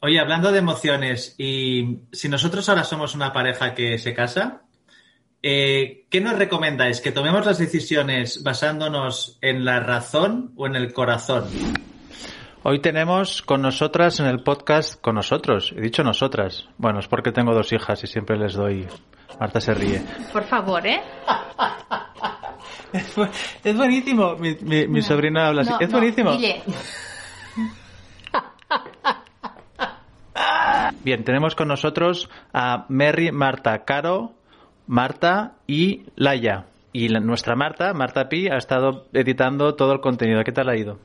Oye, hablando de emociones, y si nosotros ahora somos una pareja que se casa, eh, ¿qué nos recomendáis? ¿Que tomemos las decisiones basándonos en la razón o en el corazón? Hoy tenemos con nosotras en el podcast, con nosotros, he dicho nosotras. Bueno, es porque tengo dos hijas y siempre les doy. Marta se ríe. Por favor, ¿eh? es buenísimo. Mi, mi, mi sobrina habla así. No, es no, buenísimo. Bien, tenemos con nosotros a Mary, Marta, Caro, Marta y Laia. Y la- nuestra Marta, Marta Pi, ha estado editando todo el contenido. ¿Qué tal ha ido?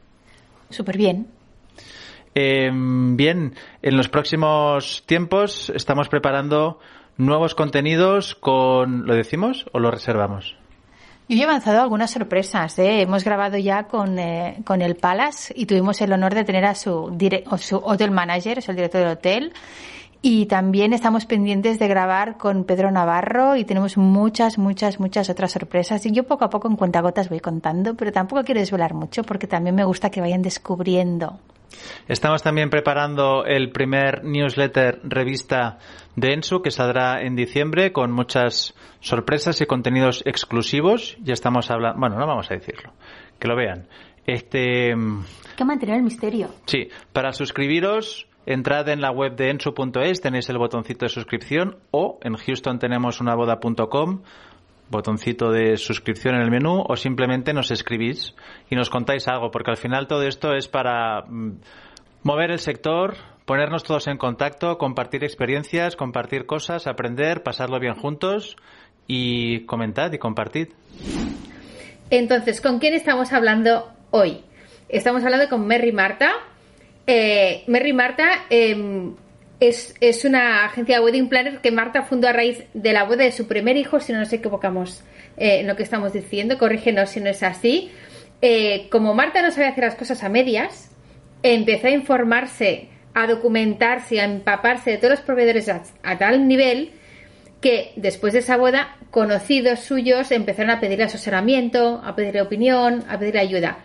Súper bien. Eh, bien, en los próximos tiempos estamos preparando nuevos contenidos con... ¿Lo decimos o lo reservamos? Yo he avanzado algunas sorpresas. ¿eh? Hemos grabado ya con, eh, con el Palace y tuvimos el honor de tener a su, o su hotel manager, es el director del hotel. Y también estamos pendientes de grabar con Pedro Navarro y tenemos muchas, muchas, muchas otras sorpresas. Y yo poco a poco en cuentagotas voy contando, pero tampoco quiero desvelar mucho porque también me gusta que vayan descubriendo. Estamos también preparando el primer newsletter revista de Ensu que saldrá en diciembre con muchas sorpresas y contenidos exclusivos. Ya estamos hablando, bueno, no vamos a decirlo, que lo vean. Este, mm, Hay que mantener el misterio. sí, para suscribiros entrad en la web de ensu.es, tenéis el botoncito de suscripción o en Houston tenemos una boda.com botoncito de suscripción en el menú o simplemente nos escribís y nos contáis algo, porque al final todo esto es para mm, mover el sector, ponernos todos en contacto, compartir experiencias, compartir cosas, aprender, pasarlo bien juntos y comentad y compartid. Entonces, ¿con quién estamos hablando hoy? Estamos hablando con Merry Marta. Eh, Merry Marta eh, es, es una agencia de wedding planner que Marta fundó a raíz de la boda de su primer hijo, si no nos equivocamos eh, en lo que estamos diciendo, corrígenos si no es así. Eh, como Marta no sabe hacer las cosas a medias, empezó a informarse, a documentarse, a empaparse de todos los proveedores a, a tal nivel que después de esa boda, conocidos suyos empezaron a pedirle asesoramiento, a pedirle opinión, a pedirle ayuda.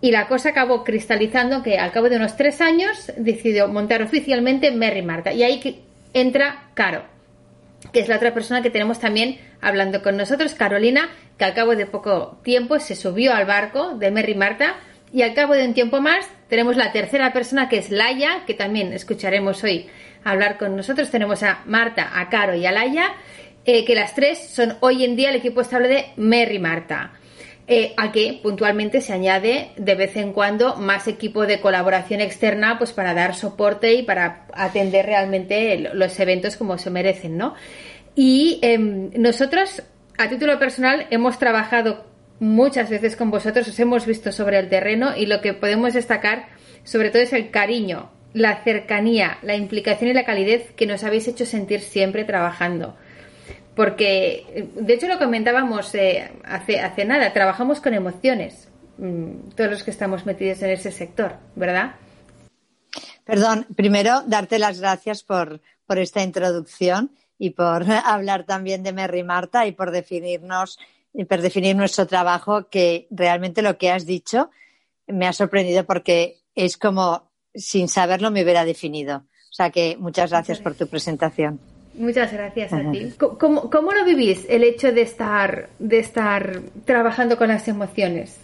Y la cosa acabó cristalizando que al cabo de unos tres años decidió montar oficialmente Merry Marta. Y ahí entra Caro, que es la otra persona que tenemos también hablando con nosotros, Carolina, que al cabo de poco tiempo se subió al barco de Merry Marta. Y al cabo de un tiempo más tenemos la tercera persona que es Laia, que también escucharemos hoy hablar con nosotros. Tenemos a Marta, a Caro y a Laia, eh, que las tres son hoy en día el equipo estable de Merry Marta. Eh, a que puntualmente se añade de vez en cuando más equipo de colaboración externa pues para dar soporte y para atender realmente los eventos como se merecen, ¿no? Y em, nosotros, a título personal, hemos trabajado muchas veces con vosotros, os hemos visto sobre el terreno y lo que podemos destacar sobre todo es el cariño, la cercanía, la implicación y la calidez que nos habéis hecho sentir siempre trabajando. Porque, eh, de hecho, lo comentábamos eh, hace, hace nada, trabajamos con emociones, mm, todos los que estamos metidos en ese sector, ¿verdad? Perdón, primero darte las gracias por, por esta introducción y por hablar también de Merry Marta y por definirnos y por definir nuestro trabajo, que realmente lo que has dicho me ha sorprendido porque es como sin saberlo me hubiera definido. O sea que muchas gracias por tu presentación. Muchas gracias a ti. ¿Cómo, cómo lo vivís el hecho de estar, de estar trabajando con las emociones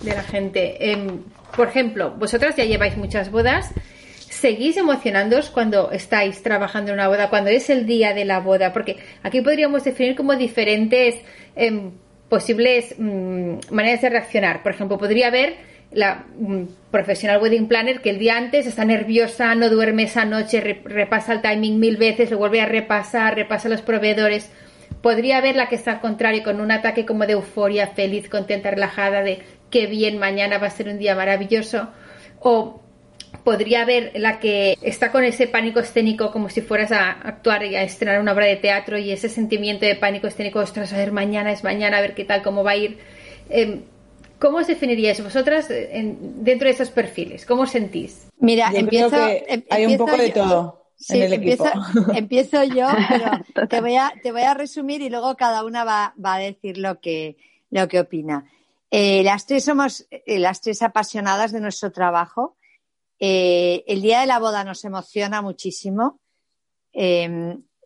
de la gente? Em, por ejemplo, vosotras ya lleváis muchas bodas. ¿Seguís emocionándoos cuando estáis trabajando en una boda, cuando es el día de la boda? Porque aquí podríamos definir como diferentes em, posibles mm, maneras de reaccionar. Por ejemplo, podría haber la mm, profesional wedding planner que el día antes está nerviosa, no duerme esa noche, re- repasa el timing mil veces, lo vuelve a repasar, repasa los proveedores. Podría haber la que está al contrario, con un ataque como de euforia, feliz, contenta, relajada, de qué bien, mañana va a ser un día maravilloso. O podría haber la que está con ese pánico escénico como si fueras a actuar y a estrenar una obra de teatro y ese sentimiento de pánico escénico, ostras, a ver, mañana es mañana, a ver qué tal, cómo va a ir. Em, ¿Cómo os definiríais vosotras dentro de esos perfiles? ¿Cómo os sentís? Mira, empiezo, em, hay un poco de todo. en el empiezo, equipo. empiezo yo, pero te voy, a, te voy a resumir y luego cada una va, va a decir lo que, lo que opina. Eh, las tres somos eh, las tres apasionadas de nuestro trabajo. Eh, el día de la boda nos emociona muchísimo,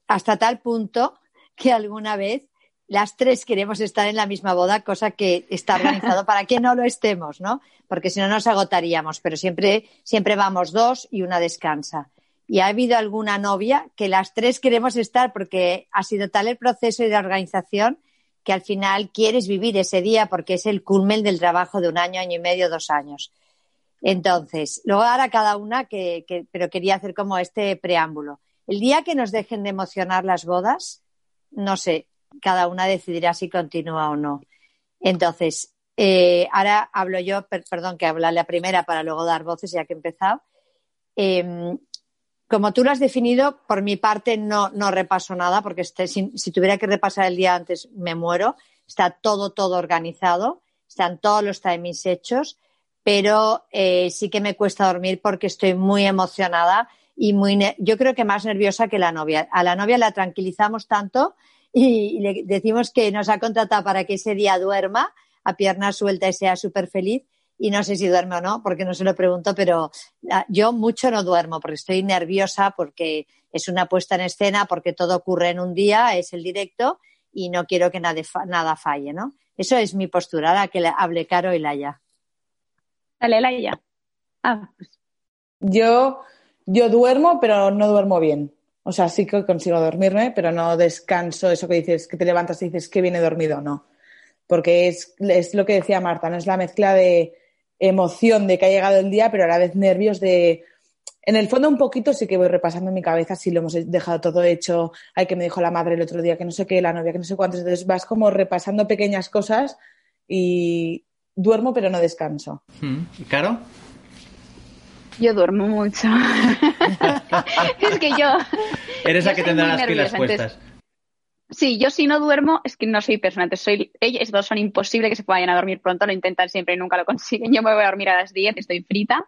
hasta tal punto que alguna vez las tres queremos estar en la misma boda, cosa que está organizado para que no lo estemos, ¿no? Porque si no nos agotaríamos, pero siempre, siempre vamos dos y una descansa. Y ha habido alguna novia que las tres queremos estar porque ha sido tal el proceso de organización que al final quieres vivir ese día porque es el culmen del trabajo de un año, año y medio, dos años. Entonces, luego ahora cada una, que, pero quería hacer como este preámbulo. El día que nos dejen de emocionar las bodas, no sé, cada una decidirá si continúa o no. Entonces, eh, ahora hablo yo, perdón que habla la primera para luego dar voces ya que he empezado. Em, como tú lo has definido, por mi parte no, no repaso nada, porque este, si, tuviera que repasar el día antes me muero. Está todo, todo organizado, están todos los timings hechos, pero eh, sí que me cuesta dormir porque estoy muy emocionada y muy, yo creo que más nerviosa que la novia. A la novia la tranquilizamos tanto y, le decimos que nos ha contratado para que ese día duerma a pierna suelta y sea súper feliz y no sé si duerme o no, porque no se lo pregunto, pero yo mucho no duermo porque estoy nerviosa, porque es una puesta en escena, porque todo ocurre en un día, es el directo y no quiero que nada, nada falle, ¿no? Eso es mi postura, ahora que le hable Caro y Laia. Dale, Laia. Ah, pues. Yo, yo duermo, pero no duermo bien. O sea, sí que consigo dormirme, pero no descanso, eso que dices, que te levantas y dices que viene dormido, no. Porque es, es lo que decía Marta, no es la mezcla de emoción de que ha llegado el día, pero a la vez nervios de... En el fondo un poquito sí que voy repasando en mi cabeza si lo hemos dejado todo hecho, hay que me dijo la madre el otro día que no sé qué, la novia que no sé cuántos, entonces vas como repasando pequeñas cosas y duermo pero no descanso. Hmm. Yo duermo mucho. es que yo... Eres la que tendrá las pilas puestas. Sí, yo si no duermo es que no soy persona. soy, ellos dos son imposibles que se vayan a dormir pronto, lo intentan siempre y nunca lo consiguen. Yo me voy a dormir a las 10, estoy frita.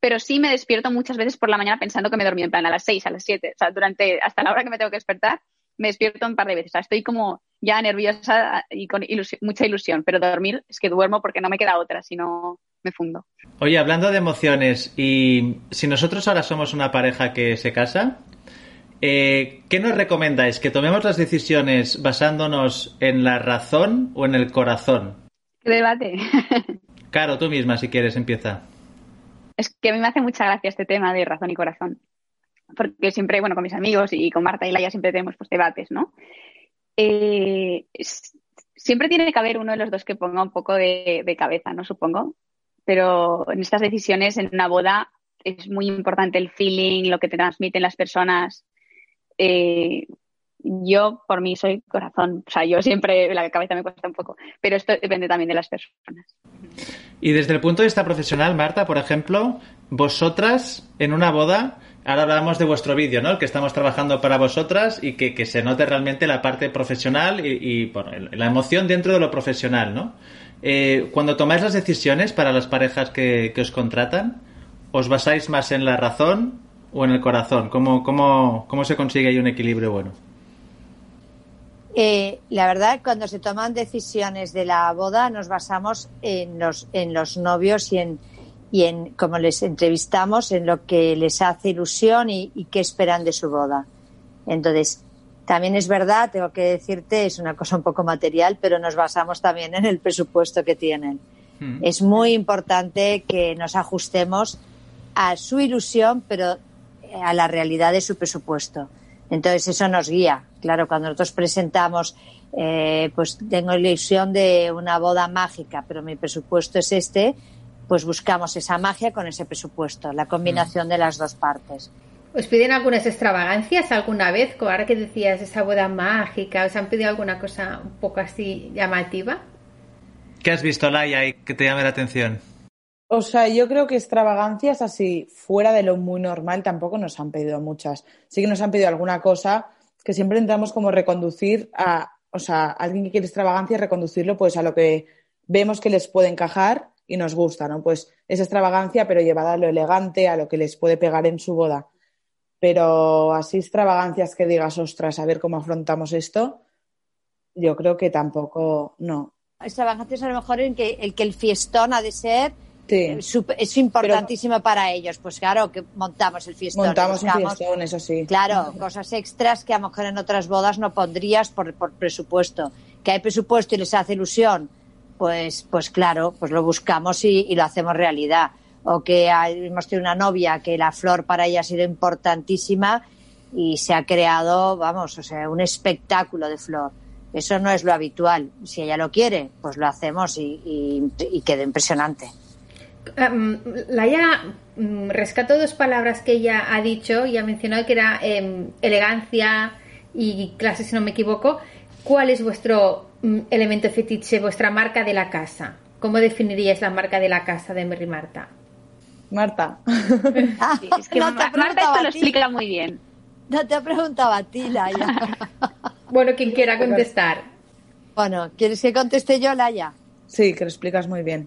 Pero sí me despierto muchas veces por la mañana pensando que me dormí en plan a las 6, a las 7. O sea, durante, hasta la hora que me tengo que despertar, me despierto un par de veces. O sea, estoy como ya nerviosa y con mucha ilusión. Pero dormir es que duermo porque no me queda otra, si no me fundo. Oye, hablando de emociones, y si nosotros ahora somos una pareja que se casa, eh, ¿Qué nos recomendáis? ¿Que tomemos las decisiones basándonos en la razón o en el corazón? ¿Qué debate? Caro, tú misma, si quieres, empieza. Es que a mí me hace mucha gracia este tema de razón y corazón. Porque siempre, bueno, con mis amigos y con Marta y Laia siempre tenemos pues, debates, ¿no? Eh, siempre tiene que haber uno de los dos que ponga un poco de, de cabeza, ¿no? Supongo. Pero en estas decisiones, en una boda, es muy importante el feeling, lo que te transmiten las personas eh, yo por mí soy corazón, o sea, yo siempre la cabeza me cuesta un poco, pero esto depende también de las personas. Y desde el punto de vista profesional, Marta, por ejemplo, vosotras en una boda, ahora hablamos de vuestro vídeo, ¿no? El que estamos trabajando para vosotras y que, se note realmente la parte profesional y, la emoción dentro de lo profesional, ¿no? Eh, cuando tomáis las decisiones para las parejas que os contratan, ¿os basáis más en la razón o en el corazón? ¿Cómo, cómo, cómo se consigue ahí un equilibrio bueno? Eh, la verdad, cuando se toman decisiones de la boda, nos basamos en los, en los novios y en, y en cómo les entrevistamos, en lo que les hace ilusión y, qué esperan de su boda. Entonces, también es verdad, tengo que decirte, es una cosa un poco material, pero nos basamos también en el presupuesto que tienen. Hmm. Es muy importante que nos ajustemos a su ilusión, pero a la realidad de su presupuesto. Entonces eso nos guía. Claro, cuando nosotros presentamos, eh, pues tengo la ilusión de una boda mágica, pero mi presupuesto es este, pues buscamos esa magia con ese presupuesto, la combinación mm. de las dos partes. ¿Os piden algunas extravagancias alguna vez? Ahora que decías esa boda mágica, ¿os han pedido alguna cosa un poco así llamativa? ¿Qué has visto, Laia, y que te llame la atención? O sea, yo creo que extravagancias así, fuera de lo muy normal, tampoco nos han pedido muchas. Sí que nos han pedido alguna cosa que siempre intentamos como reconducir a, o sea, alguien que quiere extravagancia, reconducirlo pues a lo que vemos que les puede encajar y nos gusta, ¿no? Pues es extravagancia, pero llevada a lo elegante, a lo que les puede pegar en su boda. Pero así extravagancias que digas, ostras, a ver cómo afrontamos esto, yo creo que tampoco, no. Extravagancias a lo mejor en que el que el fiestón ha de ser Sí. eh, es importantísimo para ellos. Pues claro, que montamos el fiestón. Montamos un fiestón, eso sí. Claro, cosas extras que a lo mejor en otras bodas no pondrías por, por presupuesto. Que hay presupuesto y les hace ilusión, pues, pues claro, pues lo buscamos y, y lo hacemos realidad. O que hemos tenido una novia que la flor para ella ha sido importantísima y se ha creado, vamos, o sea, un espectáculo de flor. Eso no es lo habitual. Si ella lo quiere, pues lo hacemos y, y, queda impresionante. Um, Laia, mm, rescato dos palabras que ella ha dicho y ha mencionado que era em, elegancia y clase, si no me equivoco. ¿Cuál es vuestro mm, elemento fetiche, vuestra marca de la casa? ¿Cómo definiríais la marca de la casa de Mary Marta? Marta. Sí, es que No te Ma- he Marta esto lo explica muy bien. No te he preguntado a ti, Laia. Bueno, quien quiera contestar. bueno, ¿quieres que conteste yo, Laia? Sí, que lo explicas muy bien.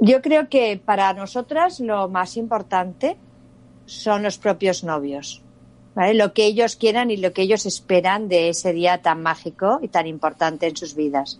Yo creo que para nosotras lo más importante son los propios novios, ¿vale? Lo que ellos quieran y lo que ellos esperan de ese día tan mágico y tan importante en sus vidas.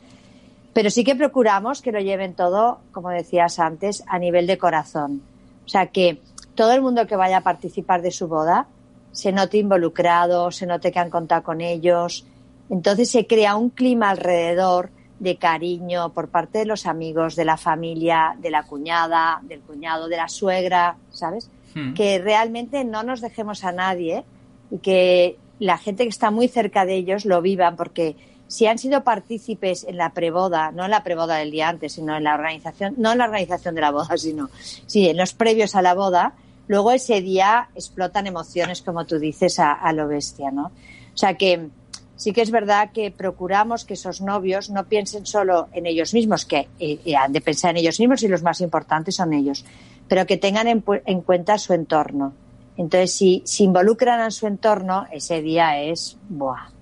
Pero sí que procuramos que lo lleven todo, como decías antes, a nivel de corazón. O sea, que todo el mundo que vaya a participar de su boda se note involucrado, se note que han contado con ellos. Entonces se crea un clima alrededor de cariño por parte de los amigos, de la familia, de la cuñada, del cuñado, de la suegra, ¿sabes? Hmm. Que realmente no nos dejemos a nadie y que la gente que está muy cerca de ellos lo vivan, porque si han sido partícipes en la preboda, no en la preboda del día antes, sino en la organización, no en la organización de la boda, sino sí, en los previos a la boda, luego ese día explotan emociones, como tú dices, a, a lo bestia, ¿no? O sea que sí que es verdad que procuramos que esos novios no piensen solo en ellos mismos, que eh, eh, han de pensar en ellos mismos y los más importantes son ellos, pero que tengan en, en cuenta su entorno. Entonces, si, si involucran a su entorno, ese día es, ¡buah!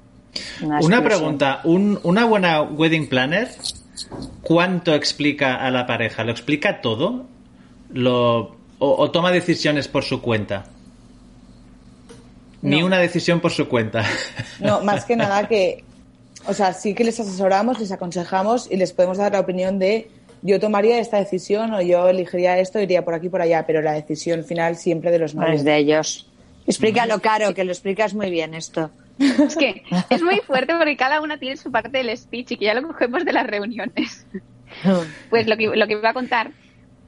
Una pregunta, un- una buena wedding planner, ¿cuánto explica a la pareja? ¿Lo explica todo? ¿Lo, o, o toma decisiones por su cuenta? Ni No. una decisión por su cuenta. No, más que nada que, o sea, sí que les asesoramos, les aconsejamos y les podemos dar la opinión de yo tomaría esta decisión o yo elegiría esto, iría por aquí por allá, pero la decisión final siempre de los No novios. es de ellos. Explícalo, Caro, que lo explicas muy bien esto. Es que es muy fuerte porque cada una tiene su parte del speech y que ya lo cogemos de las reuniones. Pues lo que, lo que iba a contar,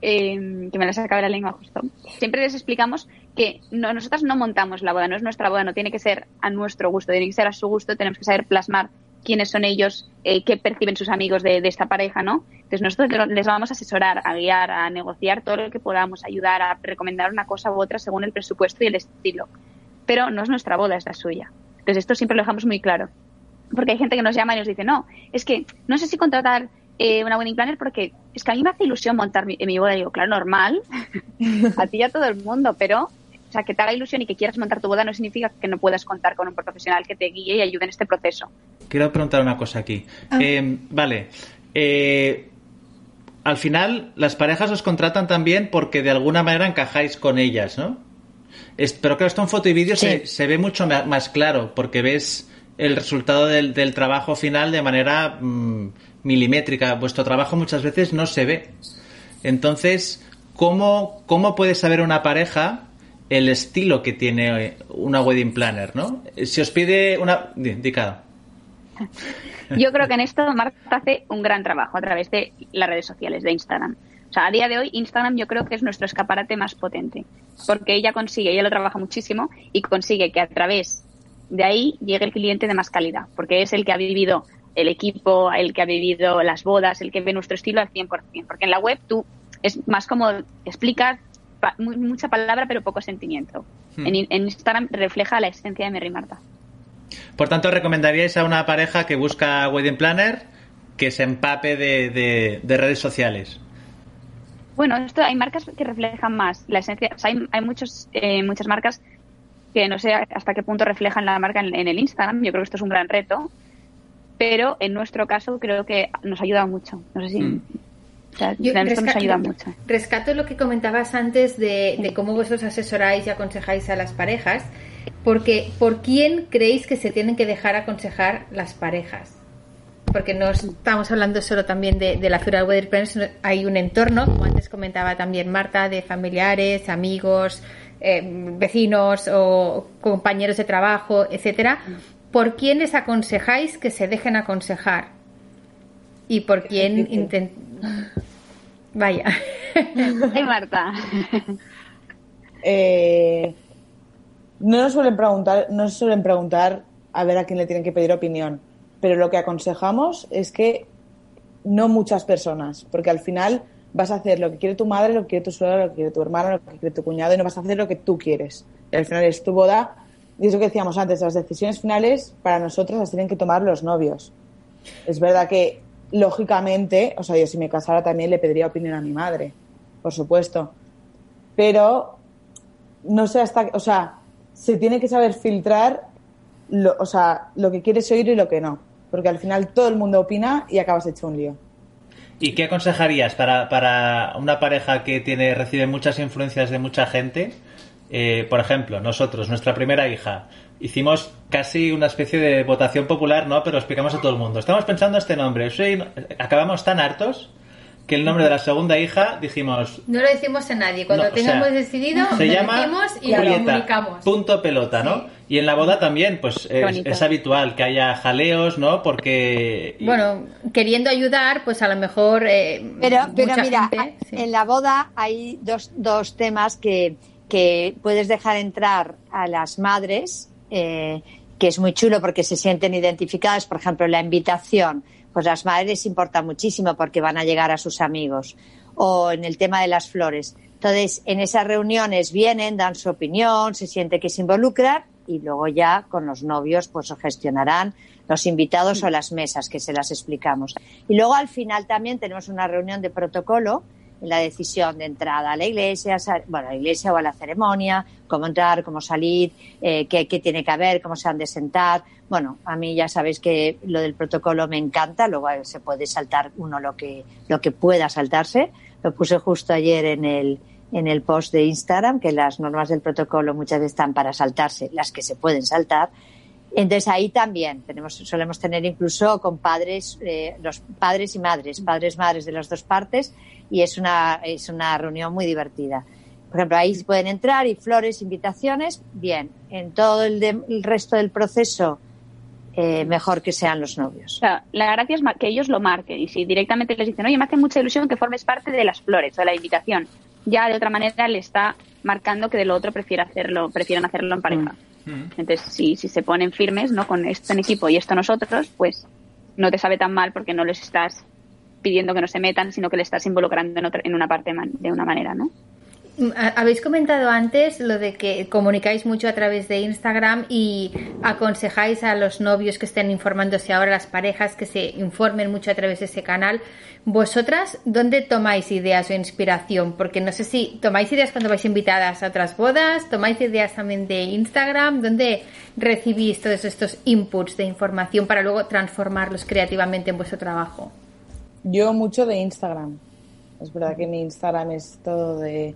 eh, que me la saca de la lengua justo, siempre les explicamos que no, nosotras no montamos la boda, no es nuestra boda, no tiene que ser a nuestro gusto, tiene que ser a su gusto, tenemos que saber plasmar quiénes son ellos, eh, qué perciben sus amigos de, de esta pareja, ¿no? Entonces nosotros le- les vamos a asesorar, a guiar, a negociar todo lo que podamos, ayudar, a recomendar una cosa u otra según el presupuesto y el estilo. Pero no es nuestra boda, es la suya. Entonces esto siempre lo dejamos muy claro. Porque hay gente que nos llama y nos dice, no, es que no sé si contratar eh, una wedding planner porque es que a mí me hace ilusión montar mi, mi boda. Y digo, claro, normal, a ti y a todo el mundo, pero o sea, que te haga ilusión y que quieras montar tu boda no significa que no puedas contar con un profesional que te guíe y ayude en este proceso. Quiero preguntar una cosa aquí. Eh, vale. Eh, al final, las parejas os contratan también porque de alguna manera encajáis con ellas, ¿no? Es- pero claro, esto en foto y vídeo Sí. se, se ve mucho más claro porque ves el resultado del, del trabajo final de manera mm, milimétrica. Vuestro trabajo muchas veces no se ve. Entonces, ¿cómo, cómo puede saber una pareja el estilo que tiene eh, una wedding planner, no? Si os pide una... di- di, Cado. Yo creo que en esto Marta hace un gran trabajo a través de las redes sociales, de Instagram. O sea, a día de hoy Instagram yo creo que es nuestro escaparate más potente, porque ella consigue, ella lo trabaja muchísimo y consigue que a través de ahí llegue el cliente de más calidad, porque es el que ha vivido el equipo, el que ha vivido las bodas, el que ve nuestro estilo al 100%, porque en la web tú es más como explicas pa- mu- mucha palabra pero poco sentimiento. Hmm. En, en Instagram refleja la esencia de Mary Marta. Por tanto, recomendaríais a una pareja que busca wedding planner que se empape de, de- de redes sociales. Bueno, esto hay marcas que reflejan más la esencia. O sea, hay, hay muchos, eh, muchas marcas que no sé hasta qué punto reflejan la marca en, en el Instagram. Yo creo que esto es un gran reto. Pero en nuestro caso creo que nos ayuda mucho. No sé si. Mm. O sea, Yo esto nos ayuda mucho. Rescato lo que comentabas antes de, de cómo vosotros asesoráis y aconsejáis a las parejas, porque ¿por quién creéis que se tienen que dejar aconsejar las parejas? Porque no estamos hablando solo también de, de la figura de Weather Planners, sino hay un entorno, como antes comentaba también Marta, de familiares, amigos, eh, vecinos o compañeros de trabajo, etcétera. ¿Por quiénes aconsejáis que se dejen aconsejar? Y por quién intent... Vaya. Ay, Marta. Eh, no nos suelen preguntar, no nos suelen preguntar a ver a quién le tienen que pedir opinión, pero lo que aconsejamos es que no muchas personas, porque al final vas a hacer lo que quiere tu madre, lo que quiere tu suegra, lo que quiere tu hermano, lo que quiere tu cuñado y no vas a hacer lo que tú quieres. Y al final es tu boda y es lo que decíamos antes, las decisiones finales para nosotros las tienen que tomar los novios. Es verdad que lógicamente, o sea, yo si me casara también le pediría opinión a mi madre, por supuesto, pero no sé hasta, o sea, se tiene que saber filtrar, lo, o sea, lo que quieres oír y lo que no, porque al final todo el mundo opina y acabas hecho un lío. ¿Y qué aconsejarías para, para una pareja que tiene recibe muchas influencias de mucha gente? Eh, por ejemplo, nosotros, nuestra primera hija, hicimos casi una especie de votación popular, ¿no? Pero explicamos a todo el mundo. Estamos pensando este nombre. Soy- acabamos tan hartos que el nombre de la segunda hija dijimos. No lo decimos a nadie. Cuando No, o tengamos sea, decidido, se lo llama decimos y lo Julieta, comunicamos. Punto pelota, ¿no? Sí. Y en la boda también, pues es, habitual que haya jaleos, ¿no? Porque. Bueno, queriendo ayudar, pues a lo mejor. eh, Pero, mira, gente, sí. en la boda hay dos, dos temas que, que puedes dejar entrar a las madres, eh, que es muy chulo porque se sienten identificadas. Por ejemplo, la invitación, pues las madres importa muchísimo porque van a llegar a sus amigos. O en el tema de las flores. Entonces, en esas reuniones vienen, dan su opinión, se siente que se involucran y luego ya con los novios pues gestionarán los invitados o las mesas que se las explicamos. Y luego al final también tenemos una reunión de protocolo en la decisión de entrada a la iglesia, bueno, a la iglesia o a la ceremonia, cómo entrar, cómo salir, eh, qué, qué tiene que haber, cómo se han de sentar. Bueno, a mí ya sabéis que lo del protocolo me encanta, luego eh, se puede saltar uno lo que, lo que pueda saltarse. Lo puse justo ayer en el, en el post de Instagram, que las normas del protocolo muchas veces están para saltarse, las que se pueden saltar. Entonces ahí también tenemos, solemos tener incluso con padres, eh, los padres y madres, padres madres de las dos partes, y es una, es una reunión muy divertida. Por ejemplo, ahí pueden entrar y flores, invitaciones, bien. En todo el, de- el resto del proceso, eh, mejor que sean los novios. la gracia es que ellos lo marquen y si directamente les dicen, oye, me hace mucha ilusión que formes parte de las flores o de la invitación, ya de otra manera le está marcando que de lo otro prefiere hacerlo, prefieren hacerlo en pareja. Mm. Entonces, si, si se ponen firmes, ¿no? Con esto en equipo y esto nosotros, pues no te sabe tan mal porque no les estás pidiendo que no se metan, sino que le estás involucrando en, otra, en una parte de una manera, ¿no? Ha- Habéis comentado antes lo de que comunicáis mucho a través de Instagram y aconsejáis a los novios que estén informándose ahora, las parejas que se informen mucho a través de ese canal. ¿Vosotras dónde tomáis ideas o inspiración? Porque no sé si tomáis ideas cuando vais invitadas a otras bodas, tomáis ideas también de Instagram, ¿dónde recibís todos estos inputs de información para luego transformarlos creativamente en vuestro trabajo? Yo mucho de Instagram. Es verdad que mi Instagram es todo de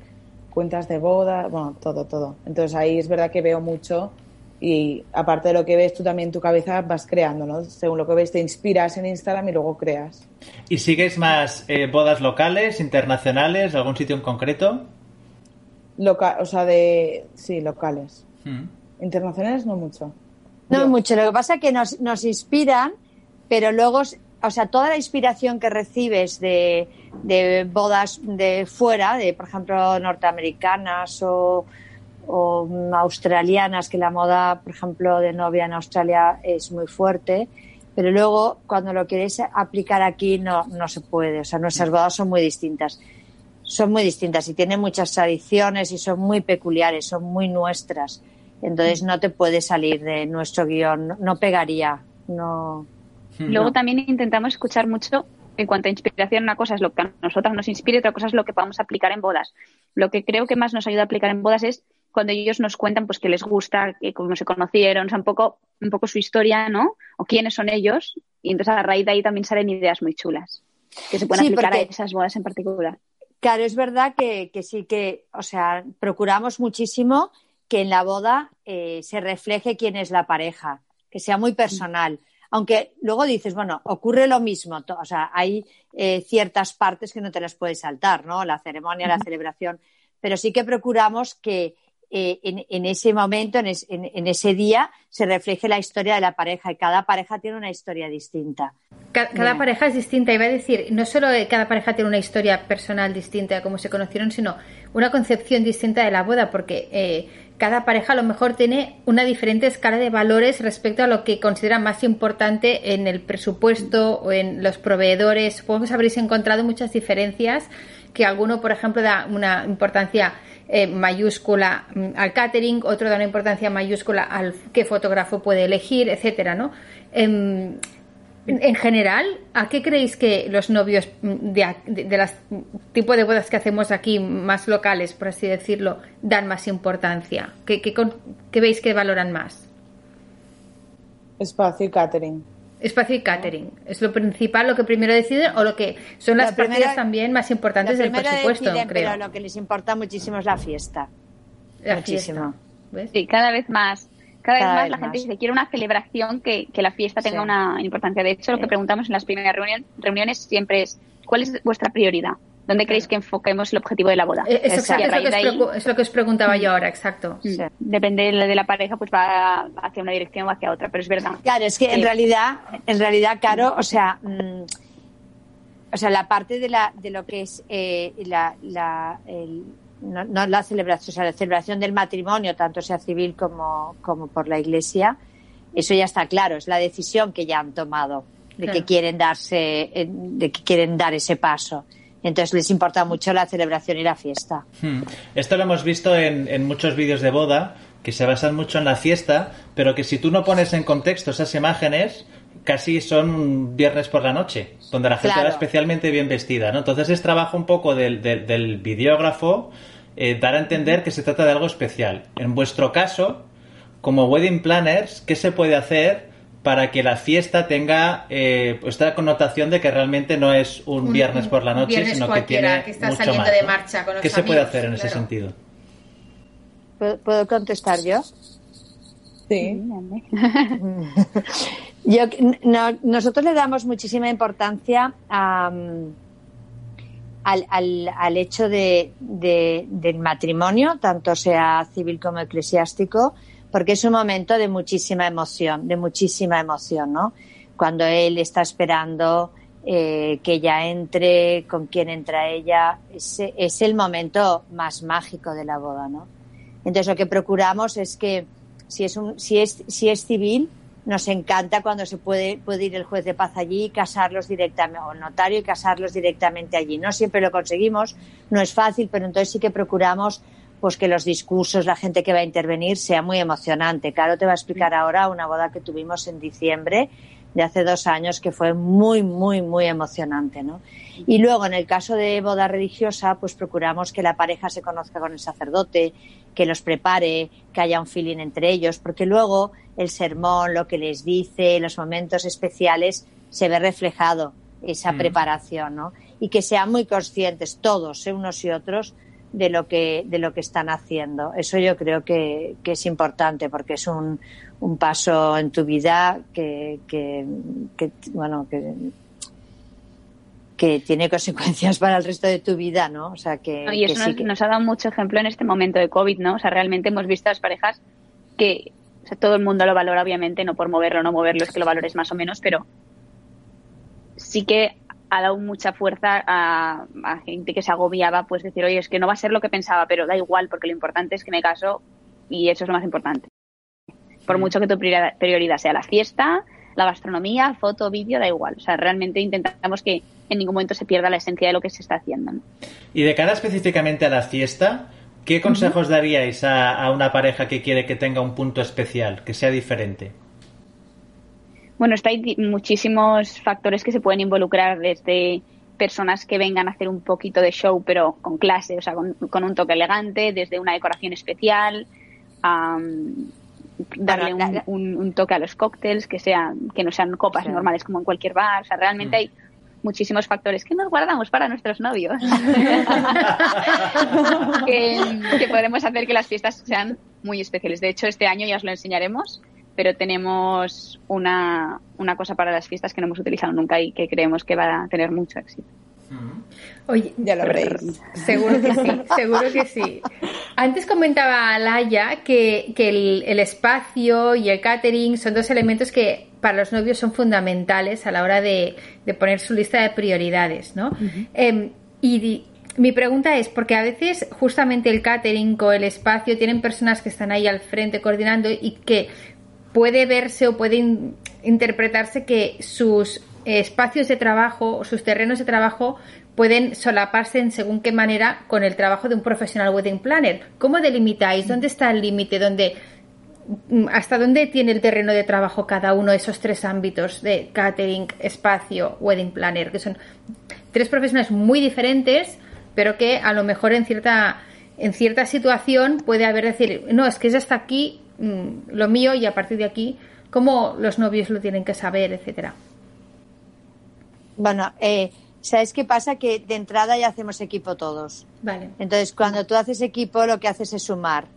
cuentas de boda, bueno, todo, todo. Entonces ahí es verdad que veo mucho y aparte de lo que ves tú también en tu cabeza vas creando, ¿no? Según lo que ves te inspiras en Instagram y luego creas. ¿Y sigues más eh, bodas locales, internacionales, algún sitio en concreto? Loca o sea, de... Sí, locales. Mm. Internacionales no mucho. No Yo. mucho, lo que pasa es que nos, nos inspiran, pero luego, o sea, toda la inspiración que recibes de, de bodas de fuera, de por ejemplo norteamericanas o, o australianas, que la moda, por ejemplo, de novia en Australia es muy fuerte, pero luego cuando lo quieres aplicar aquí no, no se puede, o sea, nuestras bodas son muy distintas. Son muy distintas y tienen muchas tradiciones y son muy peculiares, son muy nuestras. Entonces no te puedes salir de nuestro guion, no, no pegaría, no. Luego también intentamos escuchar mucho en cuanto a inspiración, una cosa es lo que a nosotras nos inspira y otra cosa es lo que podamos aplicar en bodas. Lo que creo que más nos ayuda a aplicar en bodas es cuando ellos nos cuentan pues que les gusta, que cómo se conocieron, o sea, un poco, un poco su historia, ¿no? O quiénes son ellos. Y entonces a raíz de ahí también salen ideas muy chulas que se pueden aplicar a esas bodas en particular. Claro, es verdad que, sí que, o sea, procuramos muchísimo que en la boda eh, se refleje quién es la pareja, que sea muy personal. Aunque luego dices, bueno, ocurre lo mismo, o sea, hay eh, ciertas partes que no te las puedes saltar, ¿no? La ceremonia, la celebración, pero sí que procuramos que eh, en, ese momento, en, ese día, se refleje la historia de la pareja. Y cada pareja tiene una historia distinta. Cada, pareja es distinta, iba a decir, no solo cada pareja tiene una historia personal distinta de cómo se conocieron, sino una concepción distinta de la boda, porque eh, cada pareja a lo mejor tiene una diferente escala de valores respecto a lo que considera más importante en el presupuesto o en los proveedores. Supongo que habréis encontrado muchas diferencias, que alguno, por ejemplo, da una importancia eh, mayúscula mm, al catering, otro da una importancia mayúscula al qué fotógrafo puede elegir, etcétera, ¿no? Em, en, general, ¿a qué creéis que los novios mm, de, de, las tipo de bodas que hacemos aquí, más locales, por así decirlo, dan más importancia? ¿Qué, qué veis que valoran más? Espacio y catering. Espacio y catering. ¿Es lo principal, lo que primero deciden o lo que son las partidas también más importantes del presupuesto, creo? Pero lo que les importa muchísimo es la fiesta. muchísimo. Sí, cada vez más. Cada, vez más la gente dice, quiere una celebración que, que la fiesta tenga una importancia. De hecho, lo que preguntamos en las primeras reuniones siempre es, ¿cuál es vuestra prioridad? ¿Dónde queréis que enfoquemos el objetivo de la boda? Eh, es, lo que os preguntaba yo ahora, exacto. Depende de la pareja, pues va hacia una dirección o hacia otra, pero es verdad. Claro, es que en realidad, en realidad, Caro, o sea, mm, o sea, la parte de, la, de lo que es eh, la, la no, la celebración, o sea, la celebración del matrimonio, tanto sea civil como, como por la Iglesia, eso ya está claro, es la decisión que ya han tomado de que quieren darse, de que quieren dar ese paso. Entonces les importa mucho la celebración y la fiesta. Hmm. Esto lo hemos visto en, muchos vídeos de boda, que se basan mucho en la fiesta, pero que si tú no pones en contexto esas imágenes, casi son viernes por la noche, donde la gente va especialmente bien vestida, ¿no? Entonces es trabajo un poco del, del, videógrafo eh, dar a entender que se trata de algo especial. En vuestro caso, como wedding planners, ¿qué se puede hacer para que la fiesta tenga eh, esta connotación de que realmente no es un, viernes por la noche, sino que tiene que está saliendo de marcha con ¿Qué se puede hacer en ese sentido? ¿Puedo contestar yo? Sí. yo, nosotros le damos muchísima importancia al, al, hecho de, del matrimonio, tanto sea civil como eclesiástico, porque es un momento de muchísima emoción, de muchísima emoción, ¿no? Cuando él está esperando eh, que ella entre, con quién entra ella, es, es, el momento más mágico de la boda, ¿no? Entonces lo que procuramos es que si es, un, si es, si es civil, nos encanta cuando se puede, puede ir el juez de paz allí y casarlos directamente, o el notario y casarlos directamente allí. No siempre lo conseguimos, no es fácil, pero entonces sí que procuramos pues que los discursos, la gente que va a intervenir sea muy emocionante. Caro te va a explicar ahora una boda que tuvimos en diciembre de hace dos años que fue muy, muy, muy emocionante, ¿no? Y luego, en el caso de boda religiosa, pues procuramos que la pareja se conozca con el sacerdote, que los prepare, que haya un feeling entre ellos, porque luego el sermón, lo que les dice, los momentos especiales, se ve reflejado esa mm. preparación, ¿no? Y que sean muy conscientes todos, ¿eh? unos y otros, de lo que de lo que están haciendo. Eso yo creo que, es importante porque es un, un paso en tu vida que, que, bueno que que tiene consecuencias para el resto de tu vida, ¿no? O sea que, y eso nos, ha dado mucho ejemplo en este momento de COVID, ¿no? O sea, realmente hemos visto a las parejas que o sea, todo el mundo lo valora, obviamente, no por moverlo o no moverlo, es que lo valores más o menos, pero sí que ha dado mucha fuerza a, gente que se agobiaba, pues decir, oye, es que no va a ser lo que pensaba, pero da igual, porque lo importante es que me caso y eso es lo más importante. Por mucho que tu prioridad sea la fiesta, la gastronomía, foto, vídeo, da igual. O sea, realmente intentamos que en ningún momento se pierda la esencia de lo que se está haciendo. Y de cara específicamente a la fiesta, ¿qué consejos daríais a, a una pareja que quiere que tenga un punto especial, que sea diferente? Bueno, esto hay muchísimos factores que se pueden involucrar desde personas que vengan a hacer un poquito de show, pero con clase, o sea, con, un toque elegante, desde una decoración especial, darle un, toque a los cócteles, que sean, que no sean copas normales como en cualquier bar. O sea, realmente mm. hay muchísimos factores que nos guardamos para nuestros novios. que, que podemos hacer que las fiestas sean muy especiales. De hecho, este año ya os lo enseñaremos pero tenemos una, una cosa para las fiestas que no hemos utilizado nunca y que creemos que va a tener mucho éxito. Oye, ya lo veréis. Seguro que sí, seguro que sí. Antes comentaba Laia que, que el, espacio y el catering son dos elementos que para los novios son fundamentales a la hora de, poner su lista de prioridades, ¿no? Em, y mi pregunta es, porque a veces justamente el catering o el espacio tienen personas que están ahí al frente coordinando y que puede verse o puede interpretarse que sus espacios de trabajo o sus terrenos de trabajo pueden solaparse en según qué manera con el trabajo de un profesional wedding planner. ¿Cómo delimitáis? ¿Dónde está el límite? ¿Dónde, mm, ¿Hasta dónde tiene el terreno de trabajo cada uno de esos tres ámbitos de catering, espacio, wedding planner? Que son tres profesionales muy diferentes, pero que a lo mejor en cierta, en cierta situación puede haber decir, no, es que es hasta aquí Mm, lo mío y a partir de aquí, cómo los novios lo tienen que saber, etcétera. Bueno, eh, ¿sabes qué pasa? Que de entrada ya hacemos equipo todos. Vale. Entonces, cuando tú haces equipo, lo que haces es sumar.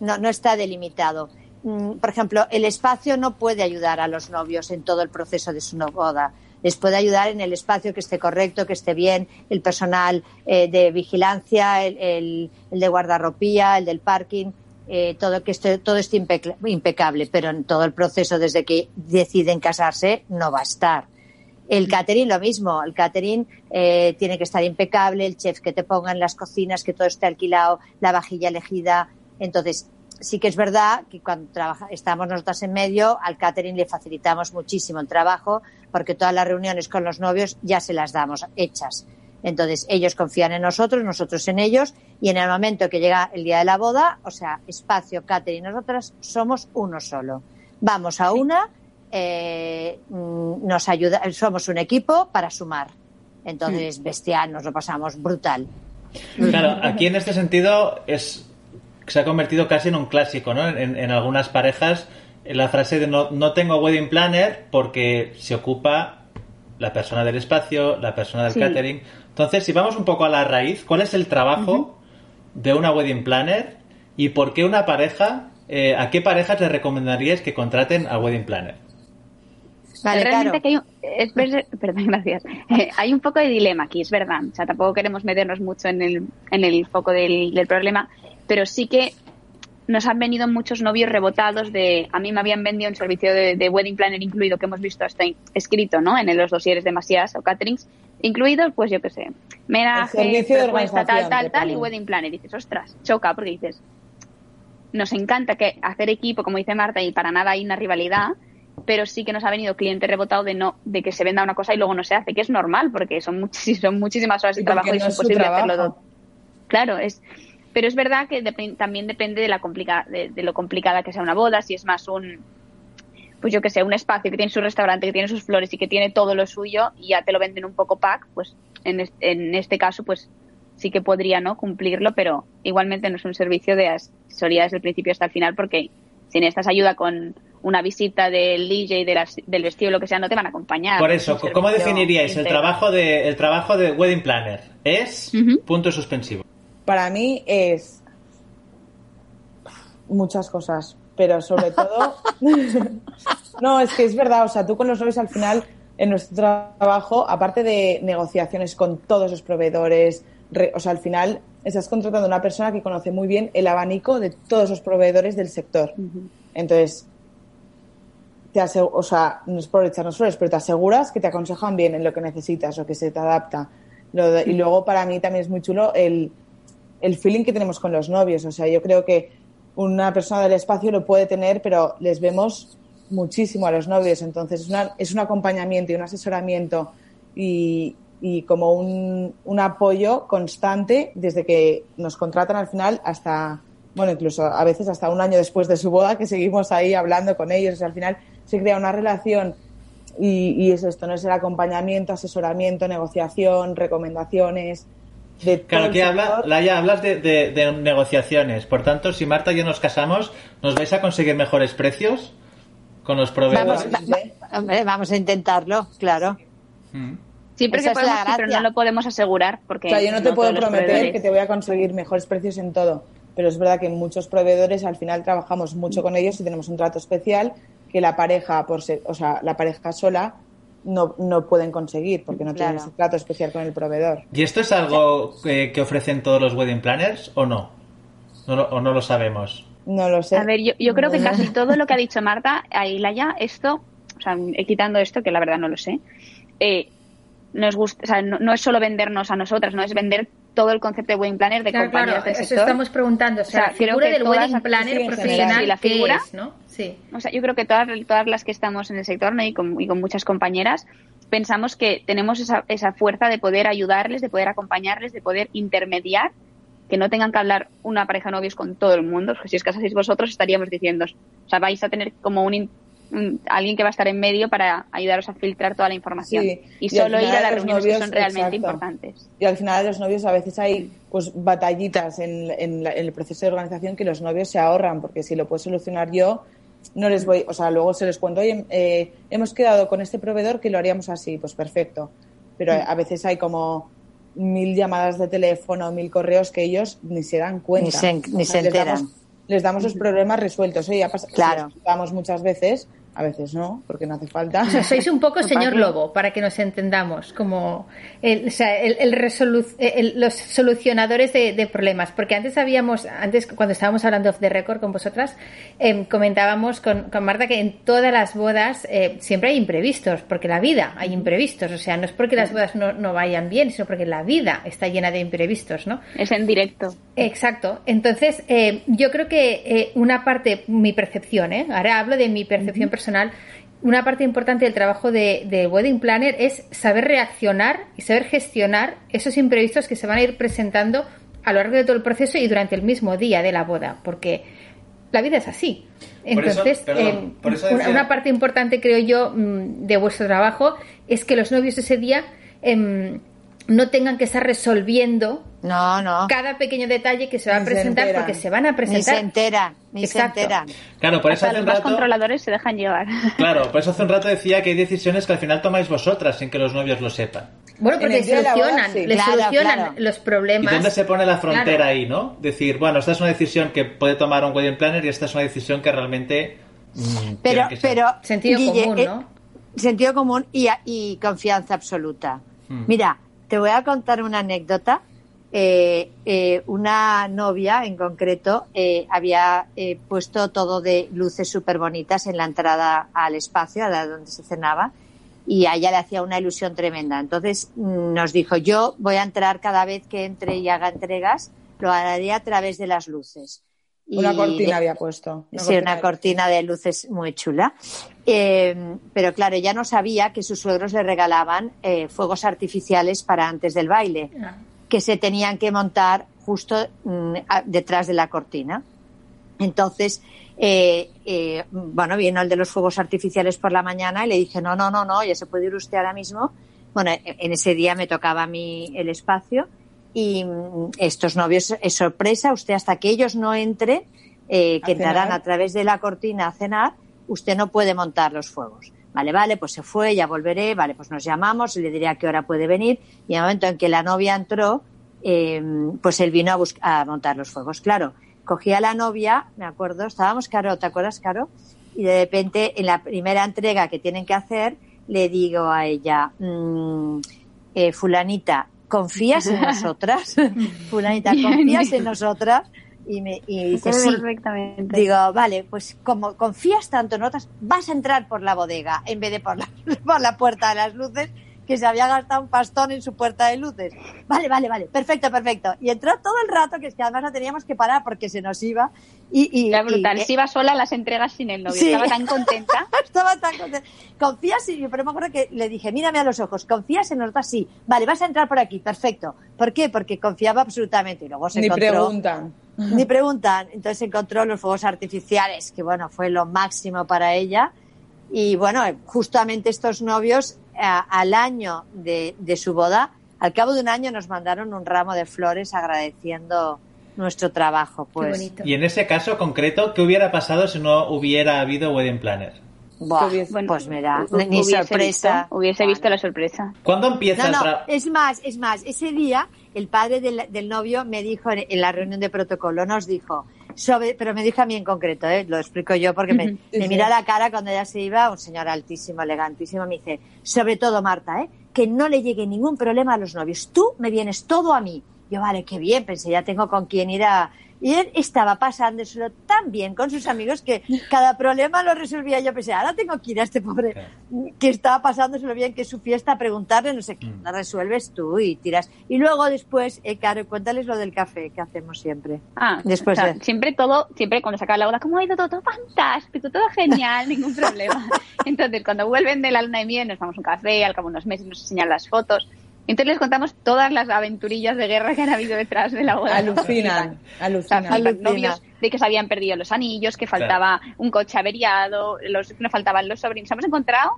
No, no está delimitado. Mm, por ejemplo, el espacio no puede ayudar a los novios en todo el proceso de su boda. Les puede ayudar en el espacio que esté correcto, que esté bien, el personal eh, de vigilancia, el, el, el de guardarropía, el del parking eh, todo que esté, todo esté impecable, pero en todo el proceso desde que deciden casarse no va a estar. El catering lo mismo, el catering eh, tiene que estar impecable, el chef que te ponga en las cocinas, que todo esté alquilado, la vajilla elegida. Entonces, sí que es verdad que cuando trabaja, estamos nosotras en medio, al catering le facilitamos muchísimo el trabajo porque todas las reuniones con los novios ya se las damos hechas. Entonces, ellos confían en nosotros, nosotros en ellos, y en el momento que llega el día de la boda, o sea, espacio, Catherine y nosotras somos uno solo. Vamos a una, eh, mm, nos ayuda, somos un equipo para sumar. Entonces, mm. bestial, nos lo pasamos brutal. Claro, aquí en este sentido es se ha convertido casi en un clásico, ¿no? En, algunas parejas, la frase de no, no tengo wedding planner porque se ocupa la persona del espacio, la persona del catering. Entonces, si vamos un poco a la raíz, ¿cuál es el trabajo de una wedding planner y por qué una pareja, eh, a qué parejas le recomendaríais que contraten a wedding planner? Vale, Realmente que hay un, perdón, gracias. Eh, hay un poco de dilema aquí, es verdad. O sea, tampoco queremos meternos mucho en el, en el foco del, del problema, pero sí que nos han venido muchos novios rebotados de, a mí me habían vendido un servicio de, wedding planner incluido que hemos visto hasta escrito, ¿no? En los dosieres de Masías o caterings, incluidos, pues yo qué sé, menaje, propuesta, tal, tal, tal, y wedding planner. Y dices, ostras, choca, porque dices, nos encanta que hacer equipo, como dice Marta, y para nada hay una rivalidad, pero sí que nos ha venido cliente rebotado de no, de que se venda una cosa y luego no se hace, que es normal, porque son, son muchísimas horas de trabajo y es imposible hacerlo todo. Claro, es, pero es verdad que también depende de, la complica de, lo complicada que sea una boda, si es más un, pues yo que sé, un espacio que tiene su restaurante, que tiene sus flores y que tiene todo lo suyo y ya te lo venden un poco pack, pues en, en este caso pues sí que podría no cumplirlo, pero igualmente no es un servicio de asesoría desde el principio hasta el final porque si necesitas ayuda con una visita del DJ, de del vestido, lo que sea, no te van a acompañar. Por eso, ¿cómo definiríais el trabajo de el trabajo de wedding planner? Es punto suspensivo para mí es muchas cosas, pero sobre todo, no, es que es verdad, o sea, tú con los novios al final, en nuestro trabajo, aparte de negociaciones con todos los proveedores, o sea, al final estás contratando a una persona que conoce muy bien el abanico de todos los proveedores del sector. Entonces, te o sea, no es por echarnos flores, pero te aseguras que te aconsejan bien en lo que necesitas o que se te adapta. y luego para mí también es muy chulo el el feeling que tenemos con los novios. O sea, yo creo que una persona del espacio lo puede tener, pero les vemos muchísimo a los novios. Entonces, es, una, es un acompañamiento y un asesoramiento y, y como un, un, apoyo constante desde que nos contratan al final hasta, bueno, incluso a veces hasta un año después de su boda, que seguimos ahí hablando con ellos. O sea, al final se crea una relación y, es esto, no es el acompañamiento, asesoramiento, negociación, recomendaciones. De claro, aquí habla, Laia, hablas de, negociaciones. Por tanto, si Marta y yo nos casamos, ¿nos vais a conseguir mejores precios con los proveedores? Vamos, vamos a intentarlo, claro. Mm. Siempre que podemos, pero no lo podemos asegurar. Porque yo no te puedo prometer que te voy a conseguir mejores precios en todo. Pero es verdad que muchos proveedores al final trabajamos mucho con ellos y tenemos un trato especial que la pareja, por ser, o sea, la pareja sola no, no pueden conseguir porque no tienen ese trato especial con el proveedor. ¿Y esto es algo que, ofrecen todos los wedding planners o no? ¿O no lo sabemos? No lo sé. A ver, yo, yo creo que casi todo lo que ha dicho Marta, ahí la ya, esto, o sea, quitando esto, que la verdad no lo sé, eh, nos gusta, o sea, no, es solo vendernos a nosotras, no es vender todo el concepto de wedding planner de compañías del sector. estamos preguntando, o sea, la figura del wedding planner profesional, la figura, es, ¿no? Sí. O sea, yo creo que todas, todas las que estamos en el sector y, con, y con muchas compañeras pensamos que tenemos esa, esa fuerza de poder ayudarles, de poder acompañarles, de poder intermediar que no tengan que hablar una pareja de novios con todo el mundo, porque si os casaseis vosotros estaríamos diciendo, o sea, vais a tener como un, alguien que va a estar en medio para ayudaros a filtrar toda la información y, solo ir a las reuniones que son realmente importantes. Y al final de los novios a veces hay pues batallitas en, en, el proceso de organización que los novios se ahorran, porque si lo puedo solucionar yo, no les voy, o sea, luego se les cuento, oye, eh, hemos quedado con este proveedor que lo haríamos así, pues perfecto. Pero a veces hay como mil llamadas de teléfono, mil correos que ellos ni se dan cuenta. Ni se, enteran. Les damos, los problemas resueltos. Oye, ya pasa, claro. Muchas veces, a veces no, porque no hace falta. O sea, sois un poco señor Lobo, para que nos entendamos, como el, o sea, el, los solucionadores de, problemas. Porque antes habíamos, antes cuando estábamos hablando off the record con vosotras, em, comentábamos con, con, Marta que en todas las bodas eh, siempre hay imprevistos, porque la vida hay imprevistos. O sea, no es porque las bodas no, no vayan bien, sino porque la vida está llena de imprevistos, ¿no? Es en directo. Exacto. Entonces, eh, yo creo que eh, una parte, mi percepción, ¿eh? ahora hablo de mi percepción personal, personal, una parte importante del trabajo de, Wedding Planner es saber reaccionar y saber gestionar esos imprevistos que se van a ir presentando a lo largo de todo el proceso y durante el mismo día de la boda, porque la vida es así. Entonces, eh, una, parte importante, creo yo, mm, de vuestro trabajo es que los novios ese día em, no tengan que estar resolviendo no, no. cada pequeño detalle que se va a presentar porque se van a presentar. Ni se enteran, ni se enteran. Claro, por eso hace los un rato... controladores se dejan llevar. Claro, por eso hace un rato decía que hay decisiones que al final tomáis vosotras sin que los novios lo sepan. Bueno, porque solucionan, les solucionan los problemas. ¿Y dónde se pone la frontera ahí, no? Decir, bueno, esta es una decisión que puede tomar un wedding planner y esta es una decisión que realmente... Mm, pero, pero... Sentido común, ¿no? Eh, sentido común y, y confianza absoluta. Mm. Mira, te voy a contar una anécdota. Eh, eh, una novia en concreto eh, había puesto todo de luces súper bonitas en la entrada al espacio, a donde se cenaba, y a ella le hacía una ilusión tremenda. Entonces mm, nos dijo, yo voy a entrar cada vez que entre y haga entregas, lo haré a través de las luces. Una cortina había puesto. sí, una cortina de luces muy chula. Eh, pero claro, ya no sabía que sus suegros le regalaban eh, fuegos artificiales para antes del baile, que se tenían que montar justo mm, detrás de la cortina. Entonces, eh, bueno, vino el de los fuegos artificiales por la mañana y le dije, no, no, no, no, ya se puede ir usted ahora mismo. Bueno, en ese día me tocaba a mí el espacio y mm, estos novios es sorpresa, usted hasta que ellos no entren, eh, que entrarán a través de la cortina a cenar, usted no puede montar los fuegos. Vale, vale, pues se fue, ya volveré, vale, pues nos llamamos, le diré a qué hora puede venir y en el momento en que la novia entró, em, pues él vino a, a montar los fuegos. Claro, cogí a la novia, me acuerdo, estábamos Caro, ¿te acuerdas, Caro? Y de repente, en la primera entrega que tienen que hacer, le digo a ella, mm, eh, fulanita, ¿confías en nosotras? Fulanita, ¿confías en nosotras? Y me y dice, sí. Digo, vale, pues como confías tanto en nosotras, vas a entrar por la bodega en vez de por la, por la puerta de las luces que se había gastado un pastón en su puerta de luces. Vale, vale, vale, perfecto, perfecto. Y entró todo el rato, que es que además la teníamos que parar porque se nos iba. Y, y, Era brutal, se iba sola a las entregas sin el novio, estaba tan contenta. estaba tan contenta. Confías, y pero me acuerdo que le dije, mírame a los ojos, confías en nosotros, sí. Vale, vas a entrar por aquí, perfecto. ¿Por qué? Porque confiaba absolutamente. Y luego se Ni preguntan. Ni preguntan. Entonces encontró los fuegos artificiales, que bueno, fue lo máximo para ella Y bueno, justamente estos novios, a- al año de, de su boda, al cabo de un año nos mandaron un ramo de flores agradeciendo nuestro trabajo. Qué Pues, bonito. Y en ese caso concreto, ¿qué hubiera pasado si no hubiera habido wedding planner? buah, Que hubiese- pues mira, ni hubiese sorpresa. visto- hubiese visto la sorpresa. ¿Cuándo empieza No, el no, es más, es más, ese día el padre del, del novio me dijo en, en la reunión de protocolo, nos dijo, sobre, pero me dijo a mí en concreto, ¿eh? lo explico yo porque me, me mira la cara cuando ella se iba, un señor altísimo, elegantísimo, me dice, sobre todo Marta, ¿eh? que no le llegue ningún problema a los novios, tú me vienes todo a mí. Yo, vale, qué bien, pensé, ya tengo con quién ir a... Y él estaba pasándoselo tan bien con sus amigos que cada problema lo resolvía yo. Pensé, ahora tengo que ir a este pobre que estaba pasándoselo bien, que es su fiesta, a preguntarle, no sé qué. Mm. Lo resuelves tú y tiras. Y luego después, eh, Caro, cuéntales lo del café que hacemos siempre. Ah, Después o sea, de- siempre todo, siempre cuando se acaba la boda, como ha ido todo, todo fantástico, todo genial, ningún problema. Entonces, cuando vuelven de la luna de miel, nos vamos a un café, al cabo de unos meses nos enseñan las fotos. Entonces les contamos todas las aventurillas de guerra que han habido detrás de la boda. Alucinan, O sea, alucinan. flipan. Alucina. novios de que se habían perdido los anillos, que faltaba un coche averiado, los, que nos faltaban los sobrinos. Hemos encontrado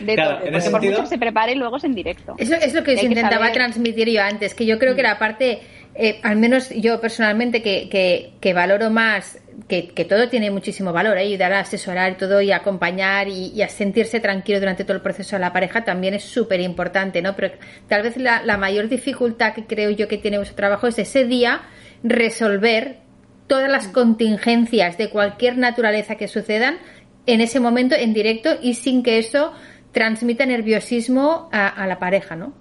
de Claro, todo. en Porque ese por sentido- mucho que se prepare, luego es en directo. Eso es lo que os intentaba saber- transmitir yo antes, que yo creo que la parte, eh, al menos yo personalmente, que, que, que valoro más, que, que todo tiene muchísimo valor, ¿eh? ayudar a asesorar y todo, y acompañar y, y a sentirse tranquilo durante todo el proceso de la pareja también es súper importante, ¿no? Pero tal vez la, la mayor dificultad que creo yo que tiene vuestro trabajo es ese día resolver todas las contingencias de cualquier naturaleza que sucedan en ese momento en directo y sin que eso transmita nerviosismo a, a la pareja, ¿no?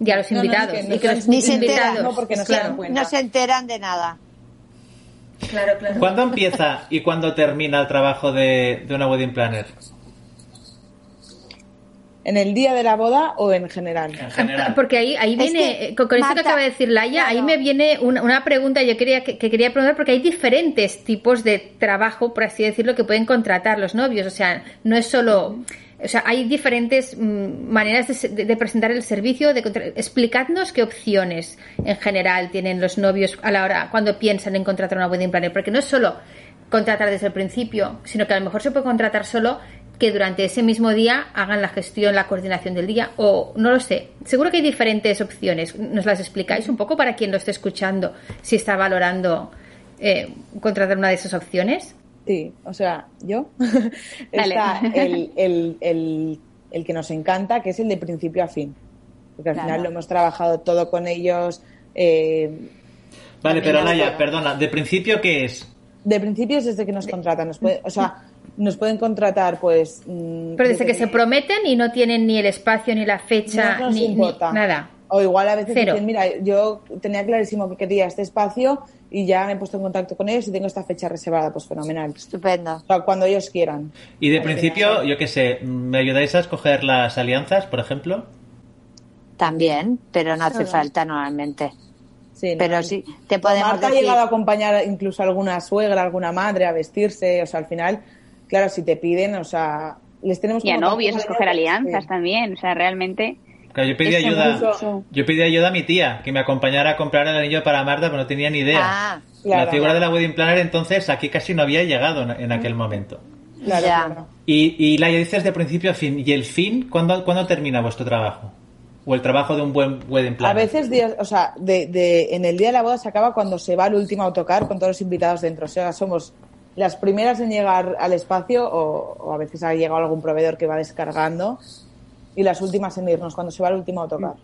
Y a los No, no, invitados. es que no y que los Ni se enteran, invitados, no, porque no se dan. No se enteran de nada. Claro, claro. ¿Cuándo empieza y cuándo termina el trabajo de, de una wedding planner? ¿En el día de la boda o en general? En general. Porque ahí, ahí Es viene, que, con, con esto que acaba de decir Laia, ahí me viene una, una pregunta yo quería que, que quería preguntar porque hay diferentes tipos de trabajo, por así decirlo, que pueden contratar los novios. O sea, no es solo... O sea, hay diferentes mm, maneras de, de- presentar el servicio. De, explicadnos qué opciones en general tienen los novios a la hora cuando piensan en contratar una wedding planner, porque no es solo contratar desde el principio, sino que a lo mejor se puede contratar solo que durante ese mismo día hagan la gestión, la coordinación del día, o no lo sé. Seguro que hay diferentes opciones. ¿Nos las explicáis un poco para quien lo esté escuchando, si está valorando eh, contratar una de esas opciones? Sí, o sea, yo. Dale. Está el, el, el, el que nos encanta, que es el de principio a fin. Porque al Claro. final lo hemos trabajado todo con ellos. eh, Vale, pero es- perdona, ¿de principio qué es? de principio es desde que nos contratan. Nos puede- o sea, nos pueden contratar, pues. mm, Pero desde que se prometen y no tienen ni el espacio, ni la fecha, No nos ni, ni importa. nada. O igual a veces Cero. dicen, mira, yo tenía clarísimo que quería este espacio y ya me he puesto en contacto con ellos y tengo esta fecha reservada, pues fenomenal. Estupendo. O sea, cuando ellos quieran. Y de principio, yo qué sé, ¿me ayudáis a escoger las alianzas, por ejemplo? También, pero no hace falta normalmente. Sí, ¿no? Pero sí, te podemos Marta ha llegado a acompañar incluso a alguna suegra, alguna madre a vestirse, o sea, al final, claro, si te piden, o sea, les tenemos Y a novios, escoger alianzas sí. también. O sea, realmente. Claro, yo pedí Es ayuda. Yo pedí ayuda a mi tía, que me acompañara a comprar el anillo para Marta, pero no tenía ni idea. Ah, Claro. la figura de la wedding planner entonces aquí casi no había llegado en, en aquel momento. Claro, Ya. claro. Y, y Laia, dices de principio a fin. ¿Y el fin? ¿Cuándo, ¿Cuándo termina vuestro trabajo? ¿O el trabajo de un buen wedding A planner? veces, días, o sea, de, de- en el día de la boda se acaba cuando se va el último autocar con todos los invitados dentro. O sea, somos las primeras en llegar al espacio o, o a veces ha llegado algún proveedor que va descargando y las últimas en irnos cuando se va el último autocar.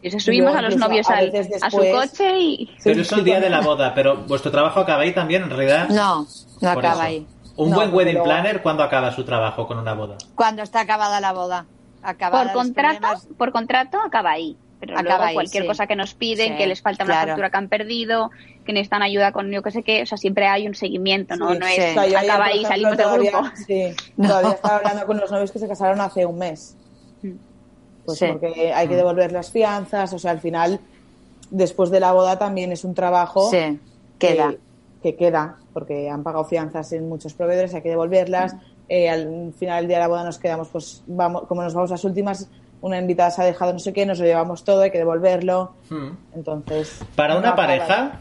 Y se subimos a los novios a al- veces a su después- coche y. Pero es el día de la boda, pero vuestro trabajo acaba ahí también, en realidad. no, no acaba eso. ahí. Un No, buen wedding luego- planner, ¿cuándo acaba su trabajo con una boda? Cuando está acabada la boda. Acabada Por contrato, problemas. por contrato acaba ahí. Pero Acaba luego ahí, cualquier sí. cosa que nos piden, Sí, que les falta una claro. factura que han perdido, que necesitan ayuda con yo qué sé qué, o sea, siempre hay un seguimiento, ¿no? Sí, no sí. es O sea, acaba ahí, ejemplo, salimos del todavía- grupo. Sí, No. todavía estaba hablando con los novios que se casaron hace un mes. Pues Sí. porque hay que devolver las fianzas, o sea, al final, después de la boda también es un trabajo Sí, queda. que, que queda, porque han pagado fianzas en muchos proveedores, hay que devolverlas. Eh, al final del día de la boda nos quedamos, pues, vamos, como nos vamos las últimas, una invitada se ha dejado no sé qué, nos lo llevamos todo, hay que devolverlo. Hmm. Entonces. Para una pareja,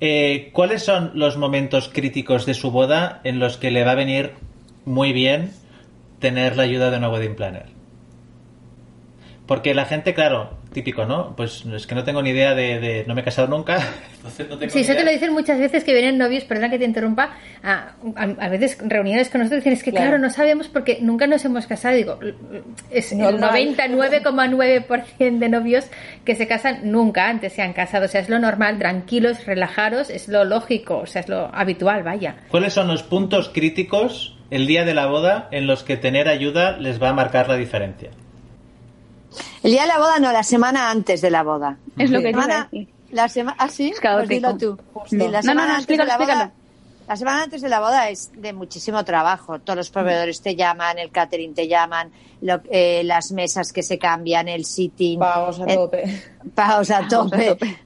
eh, ¿cuáles son los momentos críticos de su boda en los que le va a venir muy bien tener la ayuda de una wedding planner? Porque la gente, claro, típico, ¿no? Pues es que no tengo ni idea de... no me he casado nunca, entonces no tengo Sí, ni eso te lo dicen muchas veces que vienen novios, perdona que te interrumpa, a, a- a veces reuniones con nosotros dicen, es que claro, Claro. no sabemos porque nunca nos hemos casado. Digo, es el Normal. 99,9% de novios que se casan nunca antes se han casado. O sea, es lo normal, tranquilos, relajados, es lo lógico, o sea, es lo habitual, vaya. ¿Cuáles son los puntos críticos el día de la boda en los que tener ayuda les va a marcar la diferencia? El día de la boda no, la semana antes de la boda. Es lo que te iba a Semana- decir. la semana, ¿ah, sí? Es. Pues dilo tú. La No, no, semana no, antes de explícalo, la boda- explícalo. La semana antes de la boda es de muchísimo trabajo. Todos los proveedores te llaman, el catering te llaman, lo- eh, las mesas que se cambian, el sitting. Pagos a eh, tope. Pagos a Pagos a tope. tope.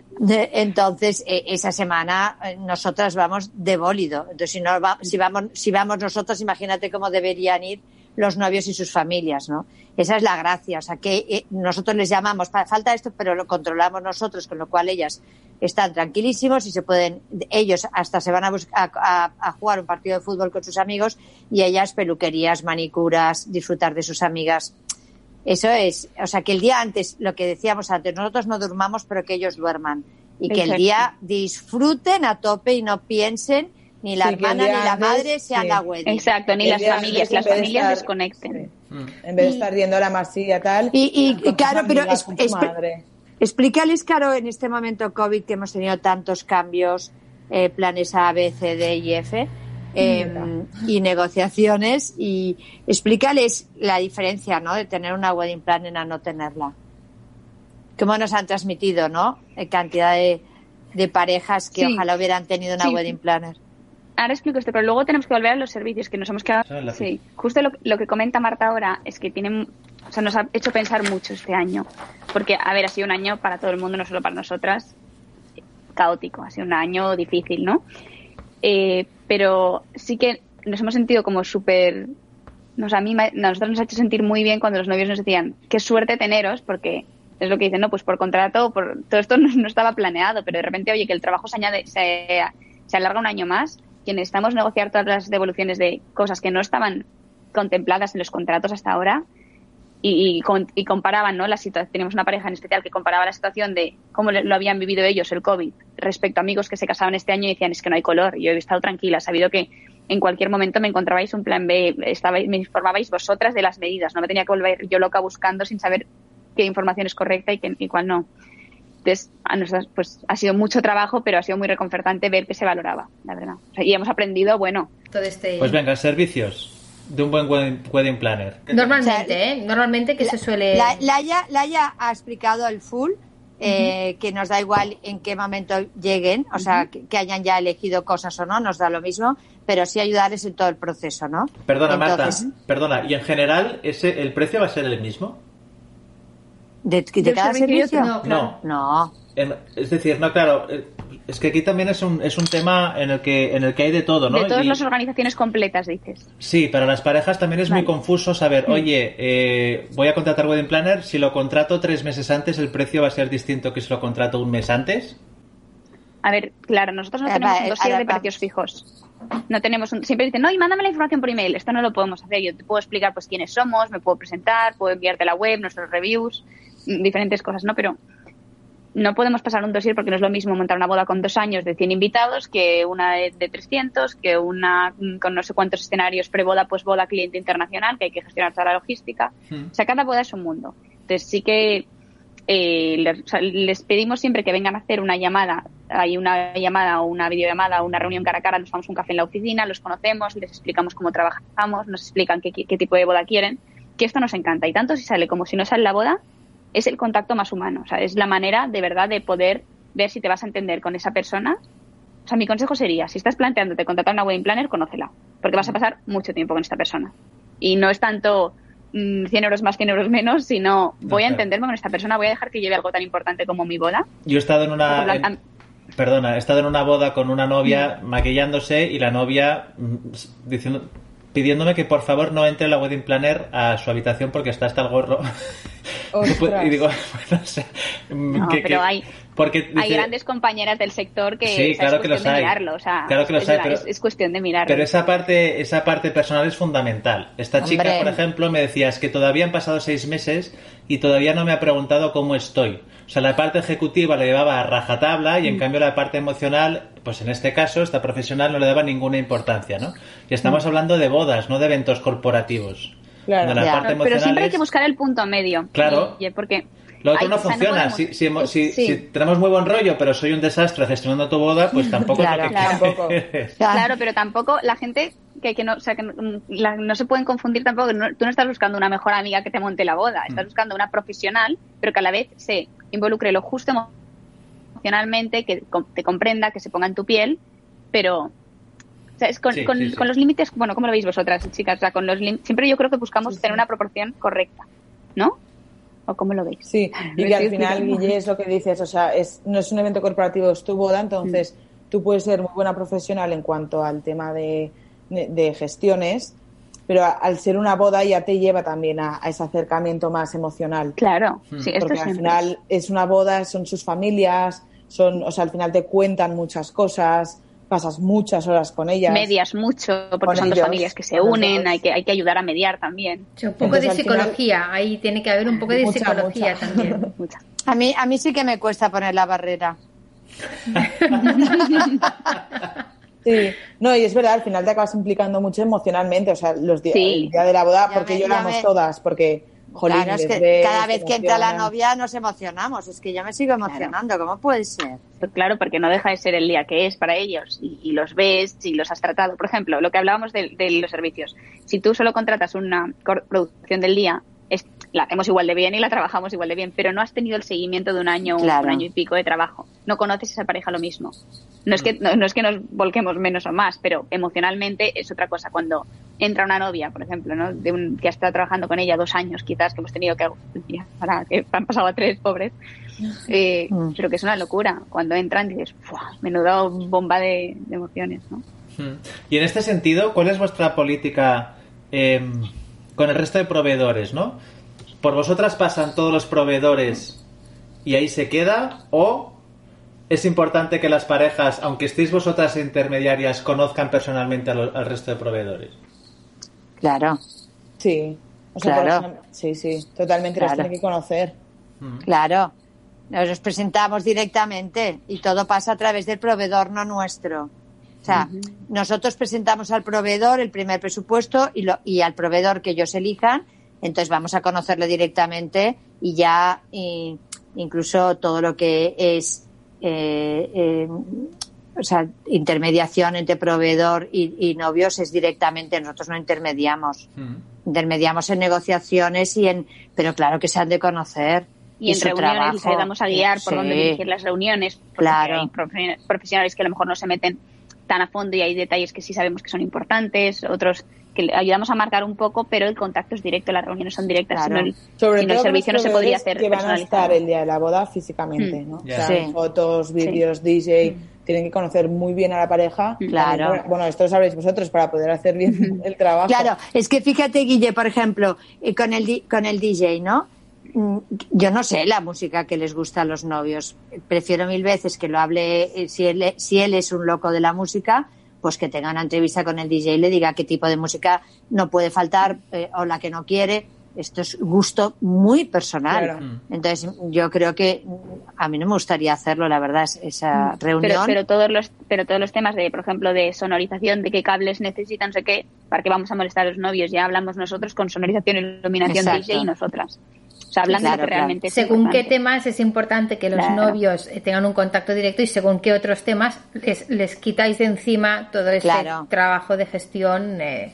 Entonces, eh, esa semana eh, nosotras vamos de bólido. Entonces, si, no va- si, vamos, si vamos nosotros, imagínate cómo deberían ir los novios y sus familias, ¿no? Esa es la gracia. O sea, que eh, nosotros les llamamos, "Pa- falta esto, pero lo controlamos nosotros, con lo cual ellas están tranquilísimos y se pueden, ellos hasta se van a, bus- a, jugar un partido de fútbol con sus amigos y ellas peluquerías, manicuras, disfrutar de sus amigas. Eso es, o sea, que el día antes, lo que decíamos antes, nosotros no durmamos, pero que ellos duerman. Y que el día disfruten a tope y no piensen ni la Sí, hermana ni la madre sean sí. la wedding. Exacto, ni las familias, las familias estar- desconecten. En vez de estar yendo a la masilla tal. Y, claro, pero es- es- madre. explícales, Caro, en este momento COVID que hemos tenido tantos cambios, eh, planes A, B, C, D y F, eh, y negociaciones, y explícales la diferencia, ¿no? De tener una wedding planner a no tenerla. Cómo nos han transmitido, ¿no? Eh, cantidad de, de parejas que Sí. ojalá hubieran tenido una Sí. wedding planner. Ahora explico esto, pero luego tenemos que volver a los servicios que nos hemos quedado. Sí, justo lo, lo que comenta Marta ahora es que tienen, o sea, nos ha hecho pensar mucho este año, porque a ver, ha sido un año para todo el mundo, no solo para nosotras, caótico, ha sido un año difícil, ¿no? Eh, pero sí que nos hemos sentido como súper, nos a mí a nosotros nos ha hecho sentir muy bien cuando los novios nos decían qué suerte teneros, porque es lo que dicen, no, pues por contrato, por todo esto no, no estaba planeado, pero de repente, oye, que el trabajo se añade, se, se alarga un año más, que necesitamos negociar todas las devoluciones de cosas que no estaban contempladas en los contratos hasta ahora y, y, comparaban, ¿no? La situación, teníamos una pareja en especial que comparaba la situación de cómo lo habían vivido ellos el COVID respecto a amigos que se casaban este año y decían es que no hay color. Yo he estado tranquila, sabido que en cualquier momento me encontrabais un plan B, estabais, me informabais vosotras de las medidas, no me tenía que volver yo loca buscando sin saber qué información es correcta y, qué, y cuál no. Entonces, a nosotras, pues ha sido mucho trabajo, pero ha sido muy reconfortante ver que se valoraba, la verdad. O sea, y hemos aprendido, bueno, Todo este... Pues venga, servicios de un buen wedding planner. ¿Qué Normalmente, O sea, ¿eh? Normalmente que se suele... La, Laia, Laia ha explicado el full, eh, que nos da igual en qué momento lleguen, o sea, que, que hayan ya elegido cosas o no, nos da lo mismo, pero sí ayudarles en todo el proceso, ¿no? Perdona, Entonces, Marta, perdona. ¿Y en general ese el precio va a ser el mismo? ¿De, de Del cada servicio, servicio? no, claro. No. En- es decir, no, claro, eh, es que aquí también es un, es un tema en el que en el que hay de todo, ¿no? de todas Y- las organizaciones completas, dices. Sí, para las parejas también es muy confuso saber, oye, eh, voy a contratar Wedding Planner, si lo contrato tres meses antes, ¿el precio va a ser distinto que si lo contrato un mes antes? A ver, claro, nosotros no Eh, tenemos va, un dossier de precios fijos. No tenemos un... Siempre dicen, no, y mándame la información por email. Esto no lo podemos hacer. Yo te puedo explicar pues quiénes somos, me puedo presentar, puedo enviarte la web, nuestros reviews, mm, diferentes cosas, ¿no? Pero no podemos pasar un dossier porque no es lo mismo montar una boda con dos años de 100 invitados que una de de 300, que una con no sé cuántos escenarios pre-boda, pues-boda, cliente internacional, que hay que gestionar toda la logística. Hmm. O sea, cada boda es un mundo. Entonces sí que eh, les, pedimos siempre que vengan a hacer una llamada, hay una llamada o una videollamada o una reunión cara a cara, nos vamos a un café en la oficina, los conocemos, les explicamos cómo trabajamos, nos explican qué, qué tipo de boda quieren, que esto nos encanta. Y tanto si sale como si no sale la boda, es el contacto más humano, o sea, es la manera de verdad de poder ver si te vas a entender con esa persona. O sea, mi consejo sería, si estás planteándote contratar una wedding planner, conócela, porque vas a pasar mucho tiempo con esta persona. Y no es tanto mm, 100 euros más, 100 euros menos, sino voy a claro. entenderme con esta persona, voy a dejar que lleve algo tan importante como mi boda. Yo he estado en una... En- perdona, he estado en una boda con una novia maquillándose y la novia mm, diciendo pidiéndome que por favor no entre la wedding planner a su habitación porque está hasta el gorro. Ostras. y digo, bueno, o sea, No, que- pero que- hay, porque hay grandes compañeras del sector que Sí, o sea, claro es que los de hay. mirarlo. O sea, Claro que los es, hay, pero- es- es cuestión de mirarlo. Pero esa parte, esa parte personal es fundamental. Esta chica, Hombre. por ejemplo, me decía, es que todavía han pasado seis meses y todavía no me ha preguntado cómo estoy. O sea, la parte ejecutiva la llevaba a rajatabla y en cambio la parte emocional, pues en este caso, esta profesional no le daba ninguna importancia, ¿no? Y estamos hablando de bodas, no de eventos corporativos. Claro. La parte pero siempre hay que buscar el punto medio. Claro. Y- y porque Lo otro no funciona. si, si hemo- si- Sí. si tenemos muy buen rollo, pero soy un desastre gestionando tu boda, pues tampoco Claro, es lo que claro. pero tampoco la gente que, que no, o sea, que no, la- no se pueden confundir tampoco. no- tú no estás buscando una mejor amiga que te monte la boda, estás Mm. buscando una profesional, pero que a la vez se involucre lo justo emo- emocionalmente, que te comprenda, que se ponga en tu piel, pero o sea, es con, Sí, con- sí, sí. con los límites, bueno, ¿cómo lo veis vosotras, chicas? O sea, con los siempre yo creo que buscamos tener una proporción correcta, ¿no? ¿O cómo lo veis? Sí, y que al final. Guille, es lo que dices, o sea, es, no es un evento corporativo, es tu boda, entonces tú puedes ser muy buena profesional en cuanto al tema de, de gestiones, pero a- al ser una boda ya te lleva también a, a ese acercamiento más emocional. Claro, Mm. sí, esto Porque al final es una boda, son sus familias, son, o sea, al final te cuentan muchas cosas, pasas muchas horas con ellas. medias mucho, porque son dos familias que se unen, hay que, hay que ayudar a mediar también. Sí, un poco Entonces, de final- psicología, ahí tiene que haber un poco de Mucha, psicología mucha. también. Mucha. A mí, a mí sí que me cuesta poner la barrera. Sí, no, y es verdad, al final te acabas implicando mucho emocionalmente, o sea, los días, Sí. el día de la boda, Ya porque me- lloramos me- todas, porque, jolín, claro, es que ves, cada vez que entra la novia nos emocionamos. Es que yo me sigo emocionando. ¿Cómo puede ser? Pues claro, porque no deja de ser el día que es para ellos y, y los ves y los has tratado. Por ejemplo, lo que hablábamos de, de los servicios. Si tú solo contratas una producción del día, es, la hacemos igual de bien y la trabajamos igual de bien, pero no has tenido el seguimiento de un año, un- Claro. un año y pico de trabajo. No conoces a esa pareja lo mismo. No es que no, no es que nos volquemos menos o más, pero emocionalmente es otra cosa. Cuando entra una novia, por ejemplo, ¿no? de un, que ha estado trabajando con ella dos años, quizás que hemos tenido que ya, ahora que han pasado a tres, pobres, eh, Mm. pero que es una locura. Cuando entran dices, ¡fua! menuda bomba de, de emociones, ¿no? Mm. Y en este sentido, ¿cuál es vuestra política eh, con el resto de proveedores, no? ¿Por vosotras pasan todos los proveedores y ahí se queda? ¿O es importante que las parejas, aunque estéis vosotras intermediarias, conozcan personalmente al resto de proveedores? Claro, Sí, o sea, Claro. sí, sí, totalmente Claro. las tienen que conocer. Claro. Nos presentamos directamente y todo pasa a través del proveedor, no nuestro. O sea, nosotros presentamos al proveedor el primer presupuesto y, lo, y al proveedor que ellos elijan, entonces vamos a conocerlo directamente y ya incluso todo lo que es eh, eh, o sea, intermediación entre proveedor y, y novios es directamente, nosotros no intermediamos. Intermediamos en negociaciones y en, pero claro que se han de conocer. Y en su reuniones trabajo. les ayudamos a guiar por Sí. dónde dirigir las reuniones. porque Claro. Hay profe- profesionales que a lo mejor no se meten tan a fondo y hay detalles que sí sabemos que son importantes, otros que le ayudamos a marcar un poco, pero el contacto es directo, las reuniones son directas. Claro. Si no, el, Sobre si no, el todo servicio no se podría hacer que van a estar el día de la boda físicamente, Mm. ¿no? O sea, Sí. fotos, vídeos, DJ, tienen que conocer muy bien a la pareja. Claro. También, Bueno, esto lo sabréis vosotros para poder hacer bien el trabajo. Claro, es que fíjate, Guille, por ejemplo, eh, con el, con el DJ, ¿no? Mm, Yo no sé la música que les gusta a los novios. Prefiero mil veces que lo hable, eh, si él, si él es un loco de la música, pues que tenga una entrevista con el DJ y le diga qué tipo de música no puede faltar eh, o la que no quiere. Esto es gusto muy personal. Claro. Entonces, yo creo que mm, a mí no me gustaría hacerlo, la verdad, es- esa reunión. Pero, pero todos los pero todos los temas de por ejemplo de sonorización de qué cables necesitan no sé qué para qué vamos a molestar a los novios ya hablamos nosotros con sonorización y iluminación Exacto. DJ y nosotras o sea hablando Claro, de lo que claro. realmente es Según qué temas es importante que los Claro. novios eh, tengan un contacto directo y según qué otros temas les, les quitáis de encima todo ese Claro. trabajo de gestión. eh,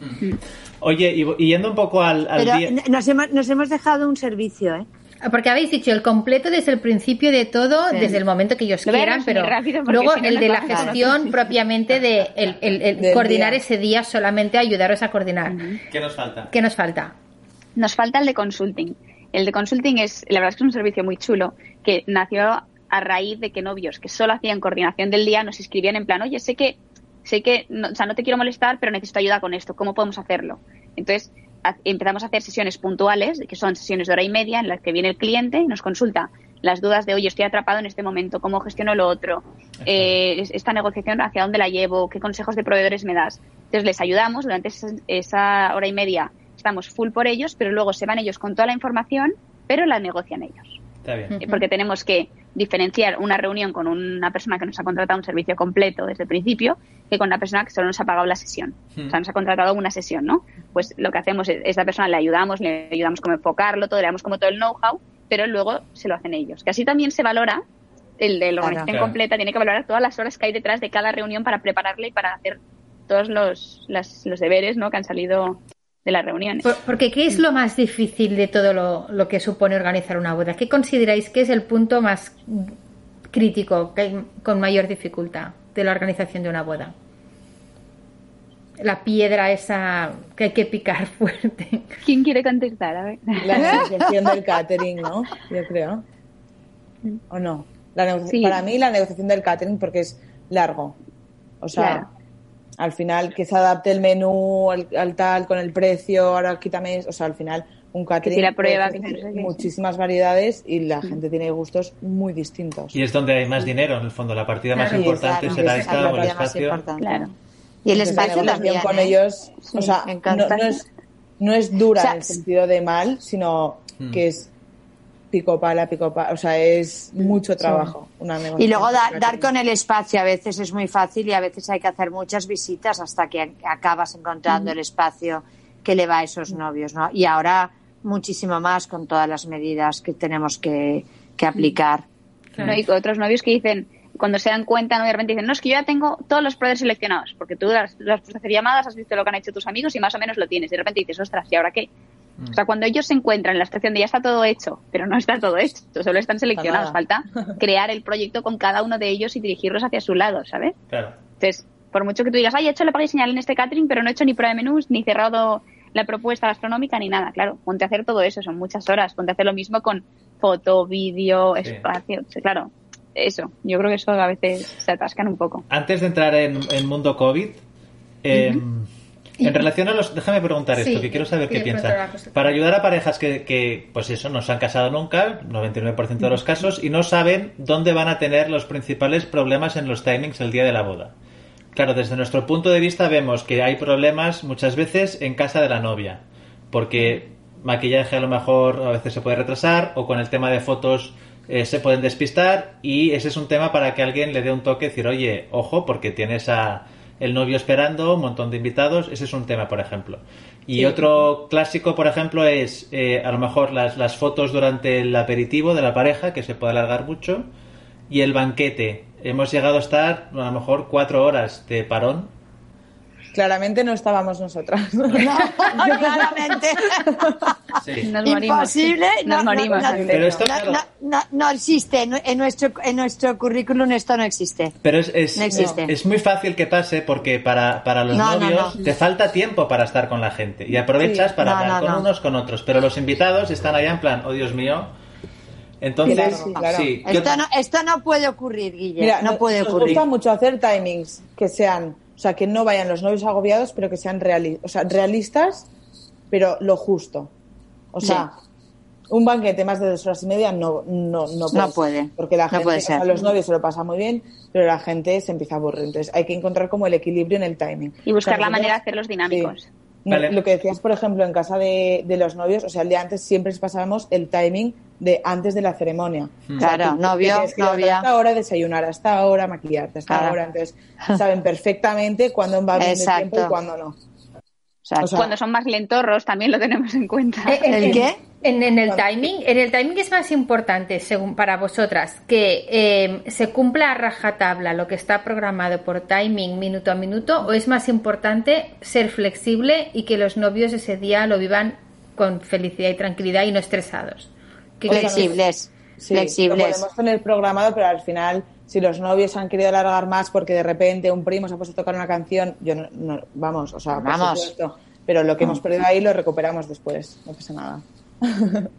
Oye, y, yendo un poco al, al Pero día... nos hemos, nos hemos dejado un servicio, ¿eh? Porque habéis dicho el completo desde el principio de todo, Sí. desde el momento que ellos Lo quieran, pero luego si no el de la gestión propiamente de el, el- coordinar día. ese día solamente ayudaros a coordinar. ¿Qué nos falta? ¿Qué nos falta? Nos falta el de consulting. El de consulting es, la verdad es que es un servicio muy chulo que nació a raíz de que novios que solo hacían coordinación del día nos escribían en plan, oye, sé que, sé que, no, o sea, no te quiero molestar, pero necesito ayuda con esto, ¿cómo podemos hacerlo? Entonces empezamos a hacer sesiones puntuales, que son sesiones de hora y media, en las que viene el cliente y nos consulta las dudas de, oye, estoy atrapado en este momento, ¿cómo gestiono lo otro? Eh, esta negociación, ¿hacia dónde la llevo? ¿Qué consejos de proveedores me das? Entonces les ayudamos durante esa, esa hora y media, estamos full por ellos, pero luego se van ellos con toda la información, pero la negocian ellos. Está bien. Eh, Porque tenemos que diferenciar una reunión con una persona que nos ha contratado un servicio completo desde el principio que con una persona que solo nos ha pagado la sesión. O sea, nos ha contratado una sesión, ¿no? Pues lo que hacemos es, esta persona le ayudamos, le ayudamos cómo enfocarlo, todo, le damos como todo el know-how, pero luego se lo hacen ellos. Que así también se valora, el de la organización Claro. completa tiene que valorar todas las horas que hay detrás de cada reunión para prepararla y para hacer todos los, las- los deberes, ¿no? Que han salido de las reuniones. Por- porque ¿qué es lo más difícil de todo lo, lo que supone organizar una boda? ¿Qué consideráis que es el punto más crítico, que hay con mayor dificultad de la organización de una boda? La piedra esa que hay que picar fuerte. ¿Quién quiere contestar? A ver. La negociación del catering, ¿no? Yo creo. ¿O no? La Sí. Para mí la negociación del catering porque es largo. O sea, Claro. Al final que se adapte el menú al, al tal con el precio, ahora quítame, o sea, al final un catering la prueba, que muchísimas variedades y la gente tiene gustos muy distintos. Y es donde hay más dinero, en el fondo. La partida más importante Claro, será es esta la o el partida más espacio. Claro. Y el la espacio negociación también. con ¿eh? ellos, o sea, no, es, no es dura O sea, en el sentido de mal, sino Mm. que es pico pala, pico pala, o sea, es mucho trabajo. Una Mm, Y luego negociación dar, dar con el espacio a veces es muy fácil y a veces hay que hacer muchas visitas hasta que acabas encontrando el espacio que le va a esos novios, ¿no? Y ahora muchísimo más con todas las medidas que tenemos que, que aplicar. ¿no? Y otros novios que dicen, cuando se dan cuenta, ¿no? de repente dicen, no, es que yo ya tengo todos los proveedores seleccionados, porque tú las, las has puesto a hacer llamadas, has visto lo que han hecho tus amigos y más o menos lo tienes. Y de repente dices, ostras, ¿y ahora qué? O sea, cuando ellos se encuentran en la estación de ya está todo hecho, pero no está todo hecho, solo están seleccionados, falta crear el proyecto con cada uno de ellos y dirigirlos hacia su lado, ¿sabes? Claro. Entonces, por mucho que tú digas, ay, he hecho la paga y señal en este catering, pero no he hecho ni prueba de menús, ni cerrado la propuesta gastronómica, ni nada. Claro, ponte a hacer todo eso, son muchas horas. Ponte a hacer lo mismo con foto, vídeo, Sí. espacio. Claro, eso. Yo creo que eso a veces se atascan un poco. Antes de entrar en, en mundo COVID, eh, en relación a los... Déjame preguntar esto, Sí, que quiero saber qué piensan. Para ayudar a parejas que, que, pues eso, no se han casado nunca, 99% de los casos, y no saben dónde van a tener los principales problemas en los timings el día de la boda. Claro, desde nuestro punto de vista vemos que hay problemas muchas veces en casa de la novia, porque maquillaje a lo mejor a veces se puede retrasar o con el tema de fotos eh, se pueden despistar y ese es un tema para que alguien le dé un toque y decir, oye, ojo, porque tienes a el novio esperando, un montón de invitados, ese es un tema, por ejemplo. Y otro clásico, por ejemplo, es eh, a lo mejor las, las fotos durante el aperitivo de la pareja, que se puede alargar mucho, y el banquete. Hemos llegado a estar a lo mejor cuatro horas de parón. Claramente no estábamos nosotras. claramente. Sí. Nos morimos. Imposible. Nos no, no, morimos. no, antes. Pero esto, no, claro, no, no, no existe. No- En nuestro, en nuestro currículum esto no existe. Pero es, es, No existe. es- es muy fácil que pase porque para, para los No, no, novios no. te falta tiempo para estar con la gente y aprovechas Sí. para No, hablar no, con no. unos con otros. Pero los invitados están allá en plan, oh Dios mío. Entonces, Sí, claro. sí, ¿qué Esto no, esto no puede ocurrir, Guille. Mira, no nos- puede nos ocurrir. gusta mucho hacer timings que sean, o sea, que no vayan los novios agobiados, pero que sean reali- o sea, realistas, pero lo justo. O sea, un banquete más de dos horas y media no, no, no puede. No ser. puede. Porque la No gente, puede o sea, ser. los novios se lo pasan muy bien, pero la gente se empieza a aburrir. Entonces hay que encontrar como el equilibrio en el timing. Y buscar O sea, la manera de hacerlos dinámicos. Sí. No, Vale. Lo que decías, por ejemplo, en casa de, de los novios, o sea, el día antes siempre pasábamos el timing de antes de la ceremonia. O sea, Claro, novio, que novia. Hasta ahora, desayunar hasta ahora, maquillarte hasta Claro. ahora. Entonces, saben perfectamente cuándo va bien el Exacto. tiempo y cuándo no. O sea, o sea, Cuando son más lentorros también lo tenemos en cuenta. Eh, en- ¿El en- qué? En, en el timing, en el timing es más importante, según para vosotras, que eh, se cumpla a rajatabla lo que está programado por timing minuto a minuto, o es más importante ser flexible y que los novios ese día lo vivan con felicidad y tranquilidad y no estresados. Flexibles. Sí, flexibles. Lo podemos tener programado, pero al final, si los novios han querido alargar más porque de repente un primo se ha puesto a tocar una canción, yo no, no- vamos, o sea, por Vamos. supuesto. Pero lo que hemos perdido ahí lo recuperamos después, no pasa nada.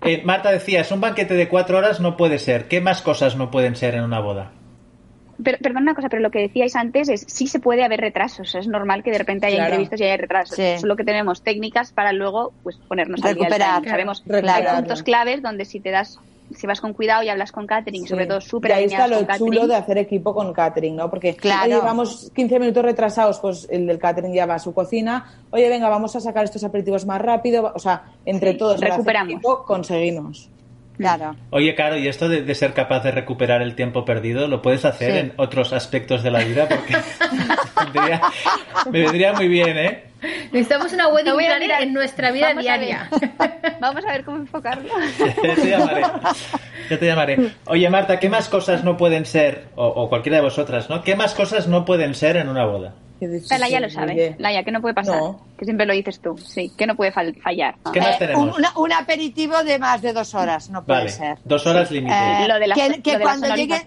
eh, Marta decías, un banquete de cuatro horas no puede ser. ¿Qué más cosas no pueden ser en una boda? Pero, perdón una cosa, pero lo que decíais antes es sí se puede haber retrasos. Es normal que de repente haya Claro. imprevistos y haya retrasos. Sí. Solo que tenemos técnicas para luego pues ponernos al día Recuperar. timing. Sabemos hay puntos claves donde si te das si vas con cuidado y hablas con catering, Sí. sobre todo súper ahí está lo chulo de hacer equipo con catering, ¿no? Porque Claro. oye, vamos 15 minutos retrasados, pues el del catering ya va a su cocina. Oye, venga, vamos a sacar estos aperitivos más rápido. O sea, entre Sí, todos, recuperamos. equipo, conseguimos. Claro. Oye, Caro, y esto de, de ser capaz de recuperar el tiempo perdido, ¿lo puedes hacer Sí. en otros aspectos de la vida? Porque me, vendría, me vendría muy bien, ¿eh? Necesitamos una wedding planner en nuestra vida Vamos a ver. diaria. Vamos a ver cómo enfocarlo. Ya te llamaré. Ya te llamaré. Oye, Marta, ¿qué más cosas no pueden ser, o, o cualquiera de vosotras, ¿no? ¿Qué más cosas no pueden ser en una boda? Laia sí, lo sabe. Laia, que no puede pasar. No. Que siempre lo dices tú. Sí, que no puede fal- fallar. ¿Qué más Eh, tenemos? un, una- un aperitivo de más de dos horas, no puede Vale, ser. dos horas límite. Eh, lo de la, que- que lo de la cuando llegue-.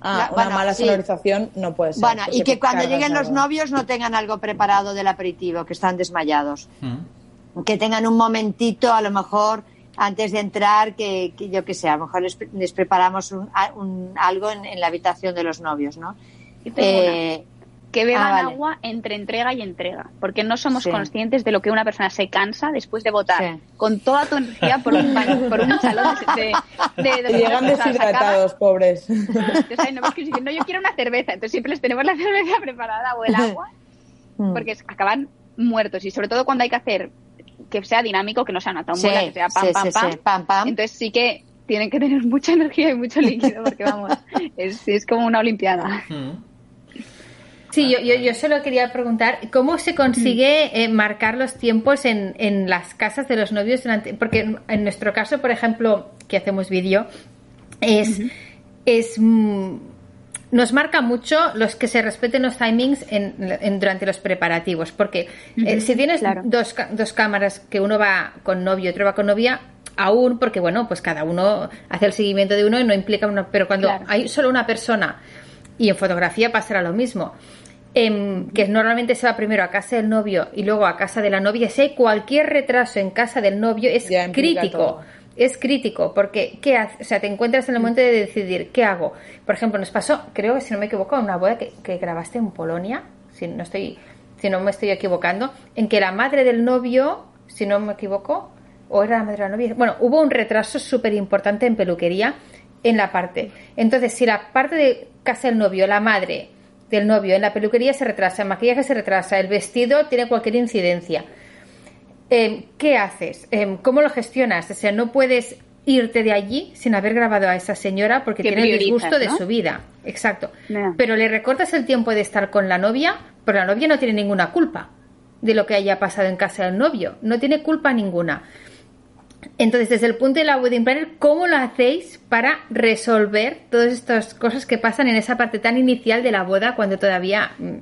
Ah, La- una bueno, mala sí. sonorización no puede ser. Bueno, y que cuando lleguen los novios no tengan algo preparado del aperitivo, que están desmayados. Mm. Que tengan un momentito, a lo mejor, antes de entrar, que, que yo que sé, a lo mejor les, pre- les preparamos un, a- un- algo en, en la habitación de los novios, ¿no? Tengo una. Que beban Ah, vale. agua entre entrega y entrega, porque no somos Sí. conscientes de lo que una persona se cansa después de votar Sí. con toda tu energía por un, baño- por un salón de, de, de- de- Y llegan deshidratados, pobres. entonces, ay, no, pues que dicen, no, yo quiero una cerveza, entonces siempre les tenemos la cerveza preparada o el agua, mm. porque es- acaban muertos y sobre todo cuando hay que hacer que sea dinámico, que no sea una tómbola, Sí, que sea pam, sí, pam, sí, pam. sí, pam, pam. Entonces sí que tienen que tener mucha energía y mucho líquido, porque vamos, es, es como una olimpiada. Mm. Sí, yo, yo, yo solo quería preguntar, ¿cómo se consigue eh, marcar los tiempos en, en las casas de los novios? Durante, porque en, en nuestro caso, por ejemplo, que hacemos vídeo, es, es mm, nos marca mucho los que se respeten los timings en, en- durante los preparativos, porque eh, si tienes claro. dos, dos cámaras, que uno va con novio y otro va con novia, aún, porque bueno, pues cada uno hace el seguimiento de uno y no implica una, pero cuando Claro. hay solo una persona y en fotografía pasará lo mismo. Em, que normalmente se va primero a casa del novio y luego a casa de la novia. Si hay cualquier retraso en casa del novio, es Ya crítico. todo. Es crítico porque ¿qué haces? O sea, te encuentras en el momento de decidir qué hago. Por ejemplo, nos pasó, creo que si no me equivoco, una boda que, que grabaste en Polonia, si no estoy, si no me estoy equivocando, en que la madre del novio, si no me equivoco, o era la madre de la novia, bueno, hubo un retraso súper importante en peluquería en la parte. Entonces, si la parte de casa del novio, la madre del novio en la peluquería se retrasa, el maquillaje se retrasa, el vestido tiene cualquier incidencia. Em, ¿Qué haces? Em, ¿Cómo lo gestionas? O sea, no puedes irte de allí sin haber grabado a esa señora porque Que tiene el disgusto de su vida. Exacto. Pero le recortas el tiempo de estar con la novia, pero la novia no tiene ninguna culpa de lo que haya pasado en casa del novio. No tiene culpa ninguna. Entonces, desde el punto de la wedding planner, ¿cómo lo hacéis para resolver todas estas cosas que pasan en esa parte tan inicial de la boda cuando todavía... mm,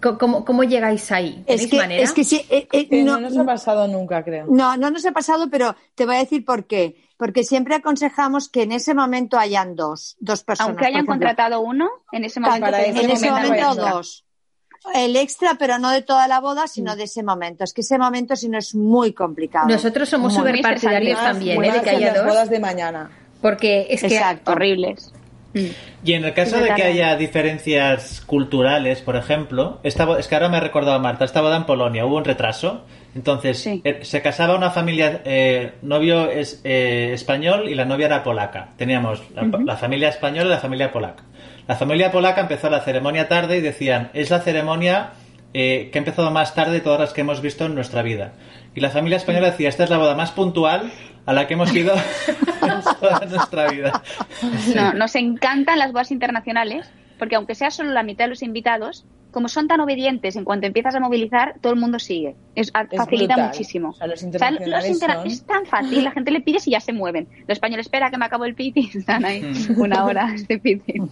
¿Cómo, cómo llegáis ahí? Es ¿Tenéis que, manera? es que sí, eh, eh, no, no nos ha pasado nunca, creo. no, no nos ha pasado, pero te voy a decir por qué. Porque siempre aconsejamos que en ese momento hayan dos, dos personas. Aunque hayan contratado uno, en ese momento Para tenemos ese en ese momento dos. El extra, pero no de toda la boda, sino de ese momento. Es que ese momento, si no, es muy complicado. Nosotros somos súper partidarios también, ¿eh? de que haya dos. bodas de mañana. Porque es que Exacto. Horribles. Y en el caso de que haya diferencias culturales, por ejemplo, esta es que ahora me ha recordado Marta, esta boda en Polonia hubo un retraso, entonces Sí. eh, se casaba una familia, eh, novio es eh, español y la novia era polaca. Teníamos la, la familia española y la familia polaca. La familia polaca empezó la ceremonia tarde y decían, es la ceremonia eh, que ha empezado más tarde de todas las que hemos visto en nuestra vida. Y la familia española decía, esta es la boda más puntual a la que hemos ido en toda nuestra vida. No, nos encantan las bodas internacionales, porque aunque sea solo la mitad de los invitados, como son tan obedientes, en cuanto empiezas a movilizar, todo el mundo sigue. Es, Es facilita brutal. muchísimo. O sea, los los internacionales intera- son- Es tan fácil, la gente le pide y ya se mueven. Los españoles, espera que me acabo el piti, están ahí Mm. una hora, es difícil.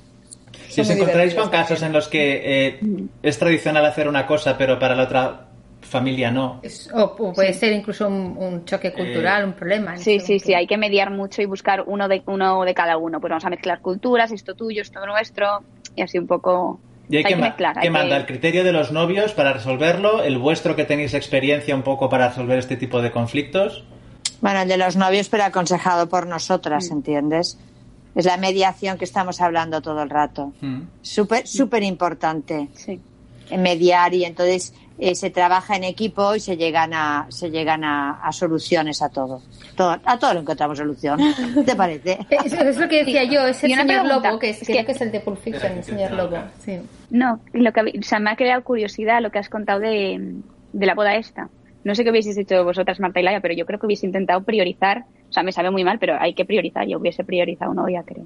Si os encontráis con casos en los que eh, es tradicional hacer una cosa, pero para la otra familia no. o, o puede ser incluso un, un choque cultural, un problema. Sí, sí, sí, hay que mediar mucho y buscar uno de, uno de cada uno. Pues vamos a mezclar culturas, esto tuyo, esto nuestro, y así un poco... Y hay, que, mezclar. ¿qué hay que- manda? ¿El criterio de los novios para resolverlo? ¿El vuestro que tenéis experiencia un poco para resolver este tipo de conflictos? Bueno, el de los novios, pero aconsejado por nosotras, ¿entiendes? Es la mediación que estamos hablando todo el rato. Mm. Súper, súper importante. Sí. mediar y entonces eh, se trabaja en equipo y se llegan a se llegan a, a soluciones a todo. todo. A todo lo encontramos solución. ¿Te parece? Es, es lo que decía yo, es el señor pregunta, Lobo, que es, creo que- que es el de Pulp Fiction, el señor Lobo. Sí. No, lo que, hab- o sea, me ha creado curiosidad lo que has contado de, de la boda esta. No sé qué hubieseis hecho vosotras, Marta y Laia, pero yo creo que hubiese intentado priorizar. Sea, me sabe muy mal, pero hay que priorizar. Yo hubiese priorizado novia, creo.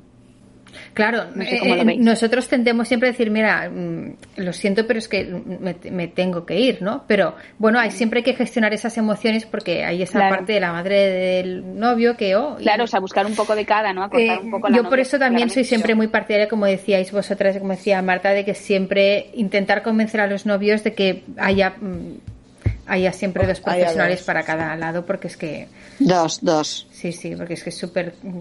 Claro, No sé cómo lo eh, veis. nosotros tendemos siempre a decir, mira, mm, lo siento, pero es que me, me tengo que ir, ¿no? Pero bueno, hay siempre hay que gestionar esas emociones porque hay esa Claro. parte de la madre del novio que, oh, y- Claro, o sea, buscar un poco de cada, ¿no? Acortar Eh, un poco la yo por eso también soy siempre muy partidaria, como decíais vosotras, como decía Marta, de que siempre intentar convencer a los novios de que haya, mm, haya siempre dos Haya profesionales dos. para cada lado, porque es que, Dos, dos. Sí, sí, porque es que es súper... Hmm.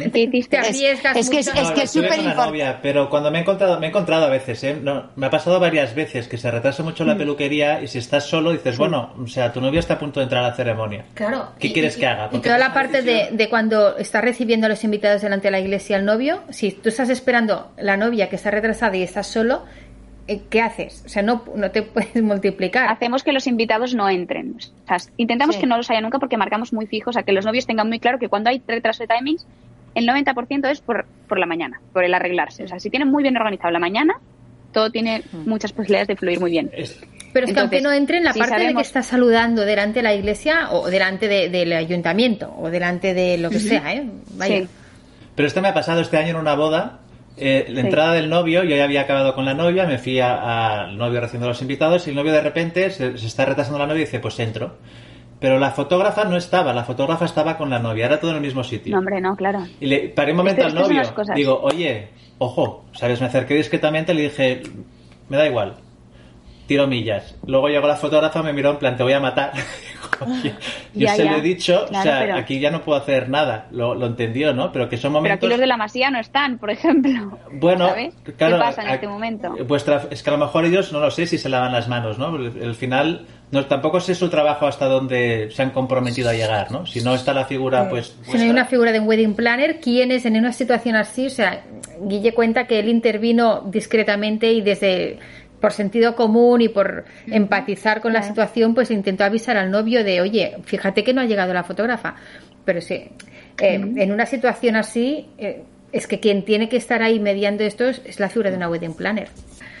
Te, te Es- arriesgas es que es- No, es estuve súper con una import- novia, pero cuando me he encontrado, me he encontrado a veces, ¿eh? No, me ha pasado varias veces que se retrasa mucho Mm. la peluquería y si estás solo dices, bueno, o sea, tu novia está a punto de entrar a la ceremonia. Claro. ¿Qué Y- quieres y- que haga? Y toda la parte de, de cuando está recibiendo a los invitados delante de la iglesia el novio, si tú estás esperando la novia que está retrasada y estás solo, ¿qué haces? O sea, no, no te puedes multiplicar. Hacemos que los invitados no entren. O sea, intentamos Sí. que no los haya nunca porque marcamos muy fijos, o sea, que los novios tengan muy claro que cuando hay retraso de timings, el 90% es por, por la mañana, por el arreglarse. O sea, si tienen muy bien organizado la mañana, todo tiene muchas posibilidades de fluir muy bien. Pero es que aunque no entre en la si parte de que sabemos- está saludando delante de la iglesia o delante de- del ayuntamiento o delante de lo que sea, ¿eh? Vaya. Sí. Pero esto me ha pasado este año en una boda. Eh, la Sí. entrada del novio, yo ya había acabado con la novia, me fui al novio recibiendo a los invitados y el novio de repente se, se está retrasando la novia y dice, pues entro. Pero la fotógrafa no estaba, la fotógrafa estaba con la novia, era todo en el mismo sitio. No, hombre, no, claro. Y le paré un momento al novio. Digo, oye, ojo, ¿sabes? Me acerqué discretamente y le dije, me da igual. Tiro millas. Luego llegó la fotógrafa, me miró en plan, te voy a matar. Digo, "Oye, yo Ya, se ya. lo he dicho, o sea, pero- aquí ya no puedo hacer nada. Lo, lo entendió, ¿no? Pero que son Pero momentos... aquí los de la masía no están, por ejemplo. Bueno, ¿Sabes? claro, ¿Qué pasa en a- este momento? Vuestra, es que a lo mejor ellos no lo sé si se lavan las manos, ¿no? Al final, no, tampoco sé su trabajo hasta dónde se han comprometido a llegar, ¿no? Si no está la figura, pues. Si no hay una figura de un wedding planner, ¿quién es en una situación así? O sea, Guille cuenta que él intervino discretamente y desde por sentido común y por empatizar con la situación, pues intentó avisar al novio de, oye, fíjate que no ha llegado la fotógrafa. Pero sí, eh, en una situación así, eh, es que quien tiene que estar ahí mediando esto es, es la figura de una wedding planner.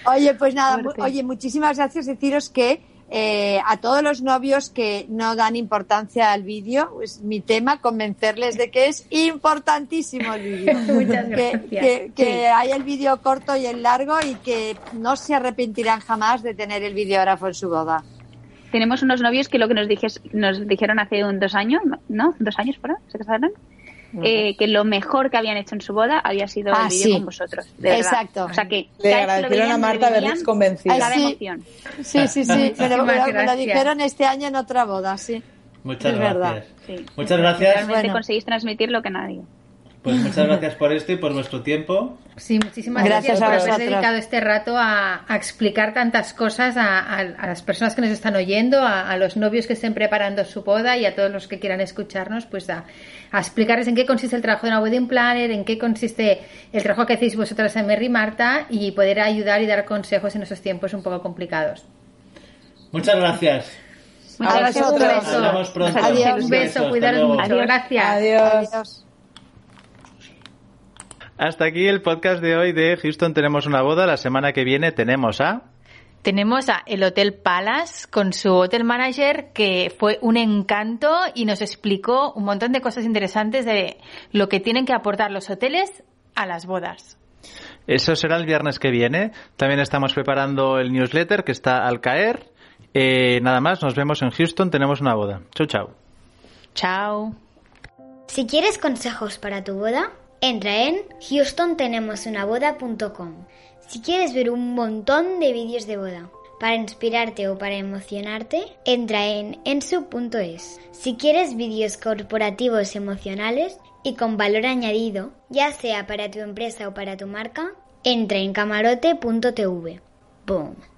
Oye, pues nada, oye, muchísimas gracias. Deciros que eh, a todos los novios que no dan importancia al vídeo, es mi tema convencerles de que es importantísimo el vídeo. Muchas que, gracias. que, que Sí. hay el vídeo corto y el largo y que no se arrepentirán jamás de tener el videógrafo en su boda. Tenemos unos novios que lo que nos, dijes, nos dijeron hace un, dos años, ¿no? ¿Dos años por? ¿Se casaron? Eh, que lo mejor que habían hecho en su boda había sido Ah, el vídeo sí. con vosotros. de verdad. Exacto. O sea que Le agradecieron veían, a Marta haberles convencido. Ah, sí. emoción. Sí, sí, sí. Me lo, Muchísimas me lo- me lo gracias. dijeron este año en otra boda, sí. Muchas Es gracias. verdad. Sí. Muchas gracias. Realmente Bueno. conseguís transmitir lo que nadie. Pues muchas gracias por esto y por vuestro tiempo. Sí, muchísimas Gracias por haber dedicado este rato a, a explicar tantas cosas a, a- a las personas que nos están oyendo, a, a los novios que estén preparando su boda y a todos los que quieran escucharnos, pues a, a explicarles en qué consiste el trabajo de una wedding planner, en qué consiste el trabajo que hacéis vosotras en Merry Marta y poder ayudar y dar consejos en esos tiempos un poco complicados. Muchas gracias. Muchas gracias. Un beso. Hablamos pronto. Adiós. Un beso, cuidaros mucho. Adiós. Gracias. Adiós. Adiós. Hasta aquí el podcast de hoy de Houston Tenemos una boda. La semana que viene tenemos a... Tenemos a el Hotel Palace con su hotel manager que fue un encanto y nos explicó un montón de cosas interesantes de lo que tienen que aportar los hoteles a las bodas. Eso será el viernes que viene. También estamos preparando el newsletter que está al caer. Eh, nada más, nos vemos en Houston. Tenemos una boda. Chau, chau. Chao. Si quieres consejos para tu boda, entra en houstontenemosunaboda.com. Si quieres ver un montón de vídeos de boda para inspirarte o para emocionarte, entra en ensu.es. Si quieres vídeos corporativos emocionales y con valor añadido, ya sea para tu empresa o para tu marca, entra en camarote.tv. Boom.